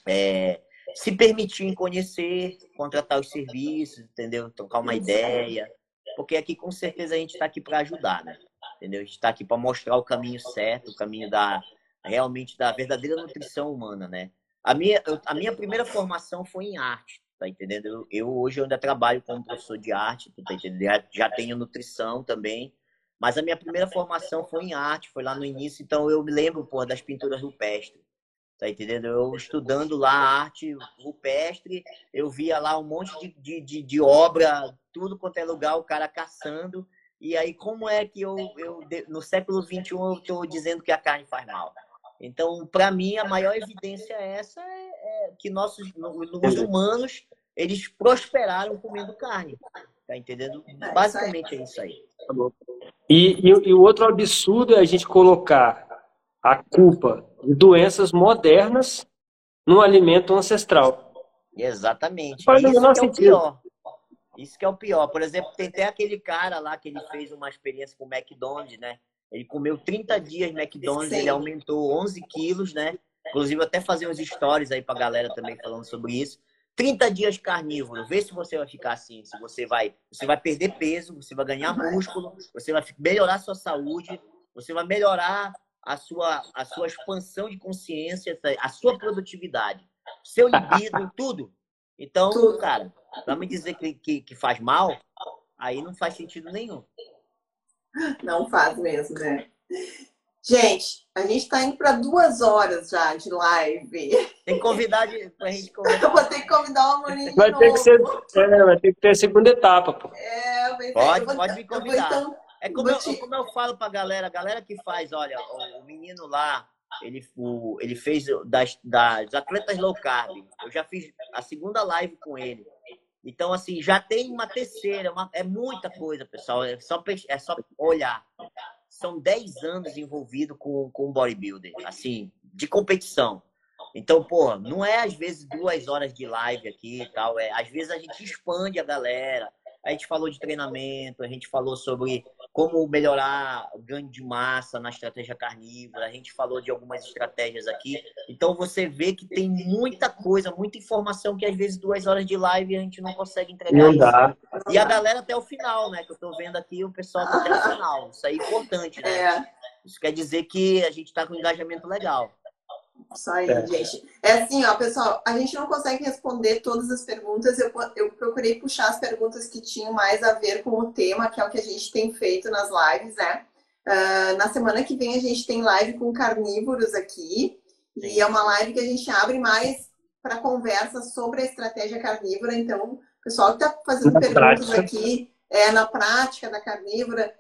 é, se permitir conhecer, contratar os serviços, entendeu? Trocar uma ideia, porque aqui com certeza a gente está aqui para ajudar, né? Entendeu? A gente está aqui para mostrar o caminho certo, o caminho da realmente da verdadeira nutrição humana, né? A minha, a minha primeira formação foi em arte, tá entendendo? Eu, eu hoje eu ainda trabalho como professor de arte, tá entendendo? Já, já tenho nutrição também, mas a minha primeira formação foi em arte, foi lá no início, então eu me lembro, pô, das pinturas rupestres. Tá entendendo? Eu estudando lá arte rupestre, eu via lá um monte de, de, de, de obra, tudo quanto é lugar, o cara caçando. E aí, como é que eu, eu no século XXI, eu estou dizendo que a carne faz mal? Então, para mim, a maior evidência é essa é, é que nossos os humanos eles prosperaram comendo carne. Tá entendendo? É, Basicamente é isso aí. E, e, e o outro absurdo é a gente colocar a culpa de doenças modernas no alimento ancestral. Exatamente. Faz Isso que é o pior. Isso que é o pior. Por exemplo, tem até aquele cara lá que ele fez uma experiência com o McDonald's, né? Ele comeu 30 dias McDonald's, Sim. ele aumentou 11 quilos, né? Inclusive, até fazer uns stories aí pra galera também falando sobre isso. 30 dias carnívoro, vê se você vai ficar assim, se você vai, você vai perder peso, você vai ganhar músculo, você vai melhorar sua saúde, você vai melhorar a sua, a sua expansão de consciência, a sua produtividade, seu libido, tudo. Então, tudo. cara, para me dizer que, que, que faz mal, aí não faz sentido nenhum. Não faz mesmo, né? Gente, a gente está indo para duas horas já de live. Tem que convidar para a gente conversar. Eu vou ter que convidar o Amorim vai ter que ser, é, Vai ter que ter a segunda etapa, pô. É, pode, pode me convidar. Então, é como, eu, como eu falo pra galera, a galera que faz, olha, o, o menino lá, ele, o, ele fez das, das atletas low carb. Eu já fiz a segunda live com ele. Então, assim, já tem uma terceira, uma, é muita coisa, pessoal. É só, é só olhar. São 10 anos envolvido com, com bodybuilder, assim, de competição. Então, pô, não é às vezes duas horas de live aqui e tal. É, às vezes a gente expande a galera. A gente falou de treinamento, a gente falou sobre como melhorar o ganho de massa na estratégia carnívora, a gente falou de algumas estratégias aqui. Então você vê que tem muita coisa, muita informação que às vezes duas horas de live a gente não consegue entregar. Não dá. E a galera até o final, né? Que eu tô vendo aqui, o pessoal tá até o final. Isso aí é importante, né? É. Isso quer dizer que a gente está com um engajamento legal. Isso aí, é. gente. É assim, ó, pessoal, a gente não consegue responder todas as perguntas. Eu, eu procurei puxar as perguntas que tinham mais a ver com o tema, que é o que a gente tem feito nas lives, né? Uh, na semana que vem a gente tem live com carnívoros aqui. Sim. E é uma live que a gente abre mais para conversa sobre a estratégia carnívora. Então, o pessoal que está fazendo na perguntas prática. aqui, é, na prática da carnívora,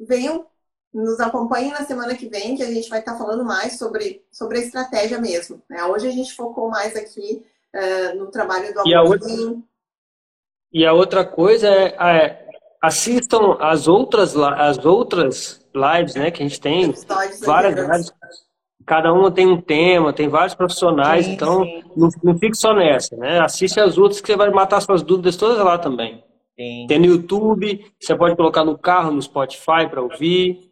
venham nos acompanhem na semana que vem, que a gente vai estar falando mais sobre, sobre a estratégia mesmo. Né? Hoje a gente focou mais aqui uh, no trabalho do e a, outra, e a outra coisa é, é, assistam as outras, as outras lives né, que a gente tem, várias lives. Cada uma tem um tema, tem vários profissionais, sim, então sim. Não, não fique só nessa, né? Assiste as outras que você vai matar suas dúvidas todas lá também. Sim. Tem no YouTube, você pode colocar no carro, no Spotify para ouvir.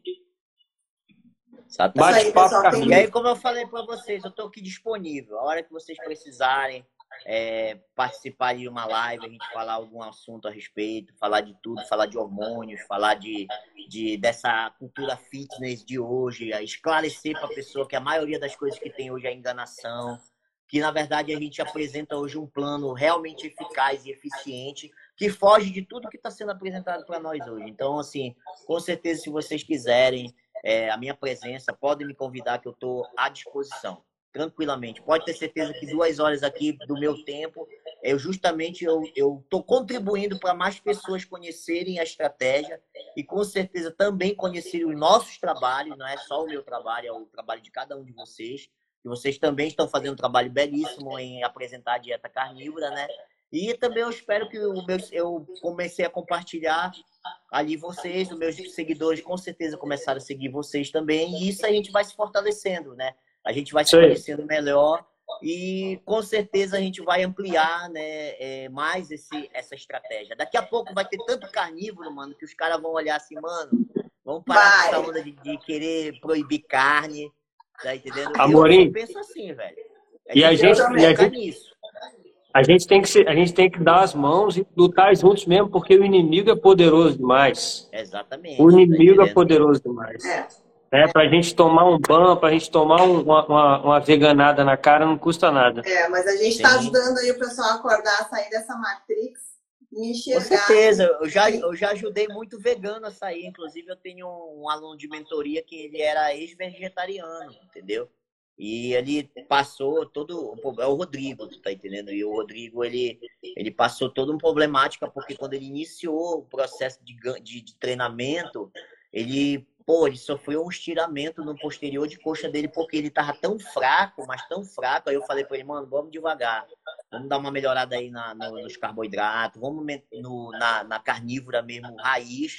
Bate-papo E aí, como eu falei para vocês, eu estou aqui disponível. A hora que vocês precisarem é, participar de uma live, a gente falar algum assunto a respeito, falar de tudo, falar de hormônios, falar de, de dessa cultura fitness de hoje, esclarecer para a pessoa que a maioria das coisas que tem hoje é enganação, que na verdade a gente apresenta hoje um plano realmente eficaz e eficiente que foge de tudo que está sendo apresentado para nós hoje. Então, assim, com certeza, se vocês quiserem é, a minha presença, podem me convidar que eu estou à disposição, tranquilamente. Pode ter certeza que duas horas aqui do meu tempo, eu justamente eu estou contribuindo para mais pessoas conhecerem a estratégia e com certeza também conhecerem os nossos trabalhos, não é só o meu trabalho, é o trabalho de cada um de vocês. E vocês também estão fazendo um trabalho belíssimo em apresentar a dieta carnívora, né? E também eu espero que o meu, eu comecei a compartilhar ali vocês, os meus seguidores com certeza começaram a seguir vocês também. E isso a gente vai se fortalecendo, né? A gente vai se conhecendo melhor e com certeza a gente vai ampliar né, é, mais esse, essa estratégia. Daqui a pouco vai ter tanto carnívoro, mano, que os caras vão olhar assim, mano, vamos parar com essa onda de, de, querer proibir carne, tá entendendo? Amorim. Eu penso assim, velho. É e a gente, e a gente, A gente tem que ser, a gente tem que dar as mãos e lutar juntos mesmo, porque o inimigo é poderoso demais. Exatamente. O inimigo tá é poderoso demais. É. É, pra gente tomar um ban, pra gente tomar uma, uma, uma, veganada na cara, não custa nada. É, mas a gente está ajudando aí o pessoal a acordar, a sair dessa Matrix e enxergar. Com certeza, eu já, eu já ajudei muito vegano a sair. Inclusive, eu tenho um aluno de mentoria que ele era ex-vegetariano, entendeu? E ele passou todo. É o Rodrigo, tá entendendo? E o Rodrigo, ele, ele passou toda uma problemática, porque quando ele iniciou o processo de, de, de treinamento, ele, pô, ele sofreu um estiramento no posterior de coxa dele, porque ele tava tão fraco, mas tão fraco. Aí eu falei para ele, mano, vamos devagar. Vamos dar uma melhorada aí na, no, nos carboidratos, vamos no, na, na carnívora mesmo, raiz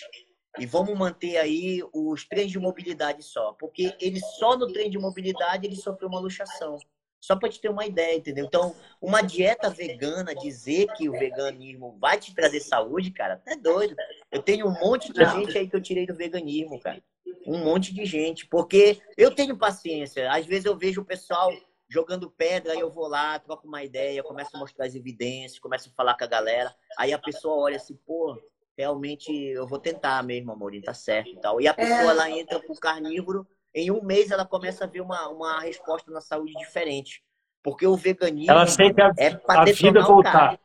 e vamos manter aí os trens de mobilidade só, porque ele só no trem de mobilidade ele sofreu uma luxação. Só para te ter uma ideia, entendeu? Então, uma dieta vegana, dizer que o veganismo vai te trazer saúde, cara, é doido. Eu tenho um monte de gente aí que eu tirei do veganismo, cara. Um monte de gente. Porque eu tenho paciência. Às vezes eu vejo o pessoal jogando pedra, aí eu vou lá, troco uma ideia, começo a mostrar as evidências, começo a falar com a galera. Aí a pessoa olha assim, pô, realmente eu vou tentar mesmo, Amorim, tá certo e tal. E a pessoa, é... ela entra pro carnívoro, em um mês ela começa a ver uma, uma resposta na saúde diferente. Porque o veganismo ela sente a, é a vida voltar.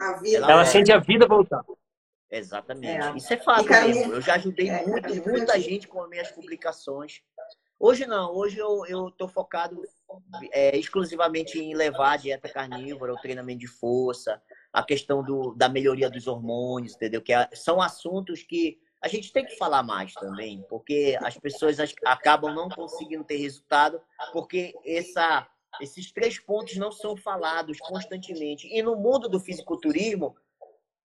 A vida, ela, ela é... sente a vida voltar. Exatamente. É. Isso é fato mesmo. Eu já ajudei é, muito, muita gente com as minhas publicações. Hoje não, hoje eu, eu tô focado é, exclusivamente em levar a dieta carnívora, o treinamento de força, a questão do, da melhoria dos hormônios, entendeu? Que é, são assuntos que a gente tem que falar mais também, porque as pessoas acabam não conseguindo ter resultado, porque essa, esses três pontos não são falados constantemente. E no mundo do fisiculturismo,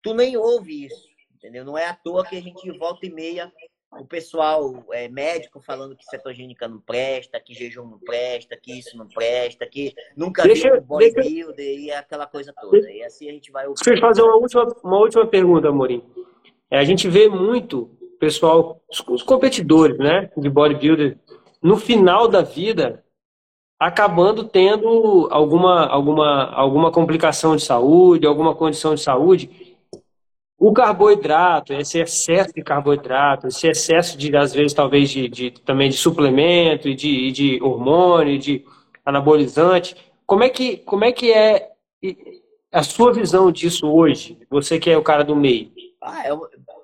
tu nem ouve isso, entendeu? Não é à toa que a gente volta e meia o pessoal é, médico falando que cetogênica não presta, que jejum não presta, que isso não presta, que nunca deixa, viu bodybuilder deixa... e aquela coisa toda. E assim a gente vai... Deixa eu fazer uma última, uma última pergunta, Amorim. É, a gente vê muito pessoal, os, os competidores né, de bodybuilder, no final da vida, acabando tendo alguma, alguma, alguma complicação de saúde, alguma condição de saúde o carboidrato, esse excesso de carboidrato, esse excesso de, às vezes, talvez, de, de também de suplemento e de, de hormônio, de anabolizante, como é que, como é, que é a sua visão disso hoje? Você que é o cara do meio. Ah, é,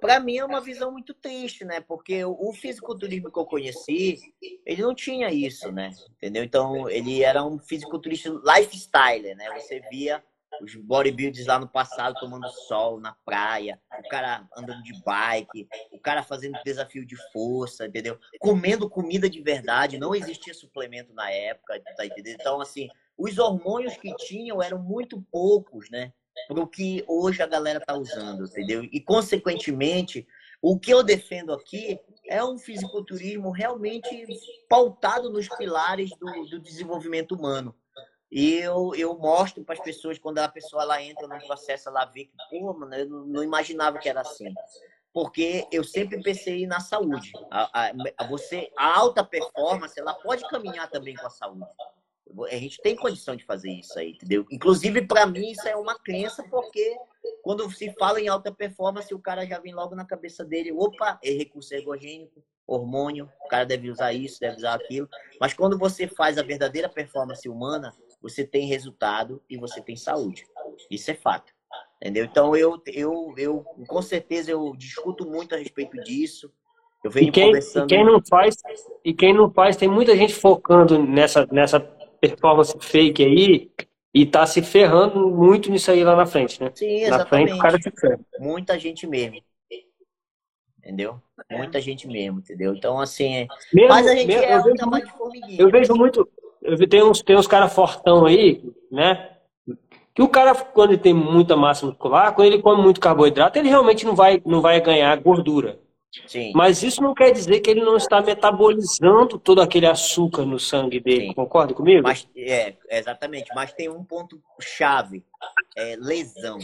para mim é uma visão muito triste, né? Porque o fisiculturismo que eu conheci, ele não tinha isso, né? Entendeu? Então, ele era um fisiculturista lifestyle, né? Você via os bodybuilders lá no passado tomando sol na praia, o cara andando de bike, o cara fazendo desafio de força, entendeu? Comendo comida de verdade, não existia suplemento na época, tá entendendo? Então, assim, os hormônios que tinham eram muito poucos, né? Para o que hoje a galera tá usando, entendeu? E, consequentemente, o que eu defendo aqui é um fisiculturismo realmente pautado nos pilares do, do desenvolvimento humano. E eu, eu mostro para as pessoas, quando a pessoa ela entra no processo, ela vê que, pô, mano, eu não imaginava que era assim. Porque eu sempre pensei na saúde. A, a, você, a alta performance, ela pode caminhar também com a saúde. A gente tem condição de fazer isso aí, entendeu? Inclusive, para mim, isso é uma crença, porque quando se fala em alta performance, o cara já vem logo na cabeça dele: opa, é recurso ergogênico, hormônio, o cara deve usar isso, deve usar aquilo. Mas quando você faz a verdadeira performance humana, você tem resultado e você tem saúde. Isso é fato. Entendeu? Então eu, eu, eu com certeza eu discuto muito a respeito disso. Eu venho e quem, conversando. E quem não faz, e quem não faz, tem muita gente focando nessa, nessa performance fake aí e tá se ferrando muito nisso aí lá na frente, né? Sim, exatamente. Na frente o cara se ferra. Muita gente mesmo. Entendeu? Muita gente mesmo, entendeu? Então, assim, é... mesmo, mas a gente mesmo, é um trabalho de formiguinha. Eu vejo muito, eu tem uns, tem uns caras fortão aí, né? Que o cara, quando ele tem muita massa muscular, quando ele come muito carboidrato, ele realmente não vai, não vai ganhar gordura. Sim. Mas isso não quer dizer que ele não está metabolizando todo aquele açúcar no sangue dele. Sim. Concorda comigo? Mas, é, exatamente. Mas tem um ponto chave: é lesão.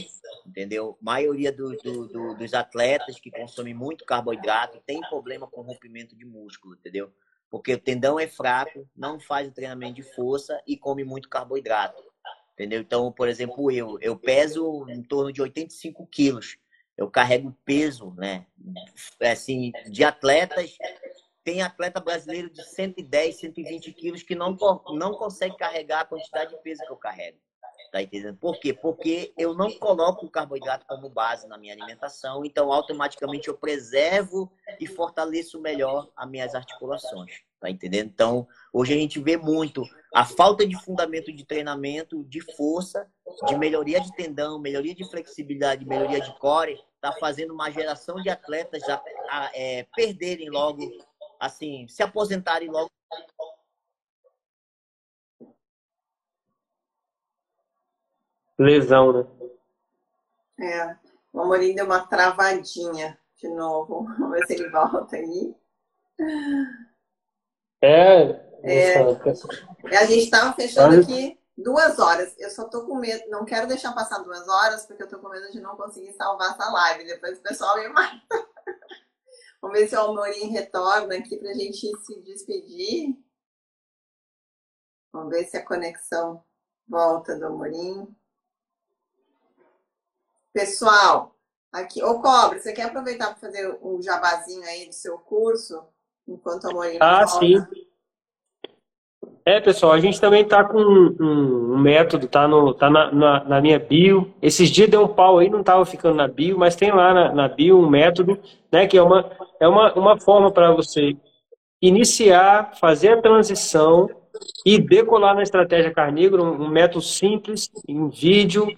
Entendeu? A maioria do, do, do, dos atletas que consomem muito carboidrato tem problema com rompimento de músculo, entendeu? Porque o tendão é fraco, não faz o treinamento de força e come muito carboidrato. Entendeu? Então, por exemplo, eu, eu peso em torno de 85 quilos. Eu carrego peso, né? Assim, de atletas. Tem atleta brasileiro de 110, 120 quilos que não, não consegue carregar a quantidade de peso que eu carrego. Tá entendendo? Por quê? Porque eu não coloco o carboidrato como base na minha alimentação, então automaticamente eu preservo e fortaleço melhor as minhas articulações. Tá entendendo? Então, hoje a gente vê muito a falta de fundamento de treinamento, de força, de melhoria de tendão, melhoria de flexibilidade, melhoria de core, tá fazendo uma geração de atletas a, a é, perderem logo, assim, se aposentarem logo lesão, né? É, o Amorim deu uma travadinha de novo. Vamos ver se ele volta aí. É. é a gente estava fechando aqui duas horas. Eu só tô com medo, não quero deixar passar duas horas, porque eu tô com medo de não conseguir salvar essa live. Depois o pessoal me mata. Vamos ver se o Amorim retorna aqui para a gente se despedir. Vamos ver se a conexão volta do Amorim. Pessoal, aqui, ô Cobre, você quer aproveitar para fazer um jabazinho aí do seu curso? Enquanto a Morinha Ah, sim. É, pessoal, a gente também tá com um, um, método, tá, no, tá na, na, na, minha bio. Esses dias deu um pau aí, não tava ficando na bio, mas tem lá na, na bio um método, né, que é uma, é uma, uma forma para você iniciar, fazer a transição e decolar na estratégia carnívora, um, um método simples, em vídeo,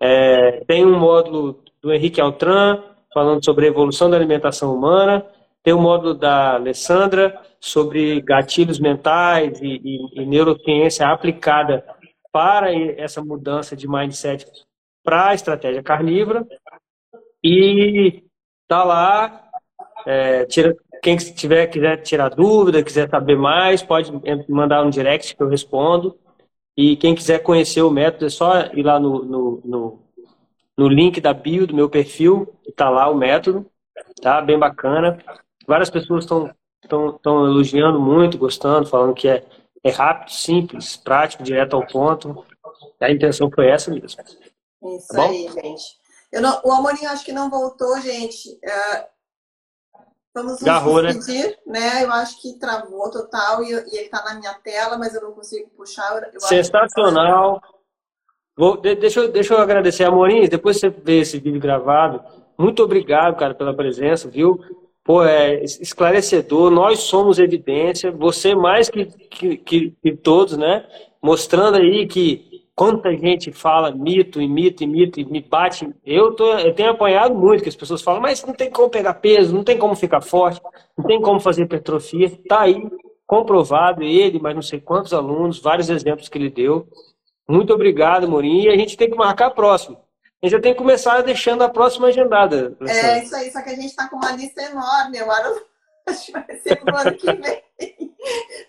é, tem um módulo do Henrique Altran, falando sobre a evolução da alimentação humana. Tem um módulo da Alessandra sobre gatilhos mentais e, e, e neurociência aplicada para essa mudança de mindset para a estratégia carnívora. E tá lá, é, tira, quem tiver quiser tirar dúvida, quiser saber mais, pode mandar um direct que eu respondo. E quem quiser conhecer o método, é só ir lá no, no, no, no link da bio do meu perfil, está lá o método, tá? Bem bacana. Várias pessoas estão elogiando muito, gostando, falando que é, é rápido, simples, prático, direto ao ponto. A intenção foi essa mesmo. Isso tá aí, gente. Eu não, o Amorim acho que não voltou, gente. É, Vamos Garrou, né? despedir, né? né? Eu acho que travou total e, e ele está na minha tela, mas eu não consigo puxar. Eu Sensacional. Vou, deixa, eu, deixa eu agradecer, Amorim, depois você vê esse vídeo gravado. Muito obrigado, cara, pela presença, viu? Pô, é esclarecedor, nós somos evidência, você mais que, que, que, que todos, né? Mostrando aí que quanta gente fala mito e mito e mito e me bate. Eu, tô, eu tenho apanhado muito que as pessoas falam, mas não tem como pegar peso, não tem como ficar forte, não tem como fazer hipertrofia. Tá aí, comprovado, ele, mas não sei quantos alunos, vários exemplos que ele deu. Muito obrigado, Morim. E a gente tem que marcar a próxima. A gente já tem que começar deixando a próxima agendada. É, isso aí, só que a gente está com uma lista enorme. Agora acho que vai ser no ano que vem.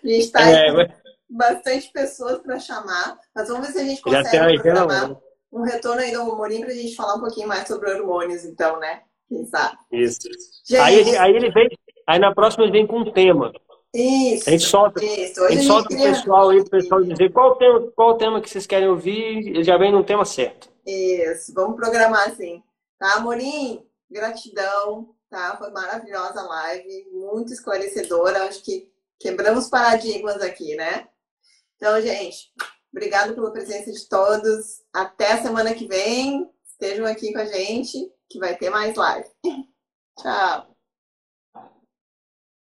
A gente está é, mas bastante pessoas para chamar, mas vamos ver se a gente consegue programar um retorno aí do Morim para a gente falar um pouquinho mais sobre hormônios, então, né? Quem sabe? Isso. Gente, aí, ele, aí ele vem, aí na próxima ele vem com um tema. Isso. A gente solta, isso. a gente solta o pessoal aí, o pessoal dizer qual tema, qual tema que vocês querem ouvir, ele já vem no tema certo. Isso, vamos programar assim. Tá, Morim? Gratidão, tá? Foi maravilhosa a live, muito esclarecedora. Acho que quebramos paradigmas aqui, né? Então, gente, obrigado pela presença de todos. Até semana que vem. Estejam aqui com a gente, que vai ter mais live. Tchau.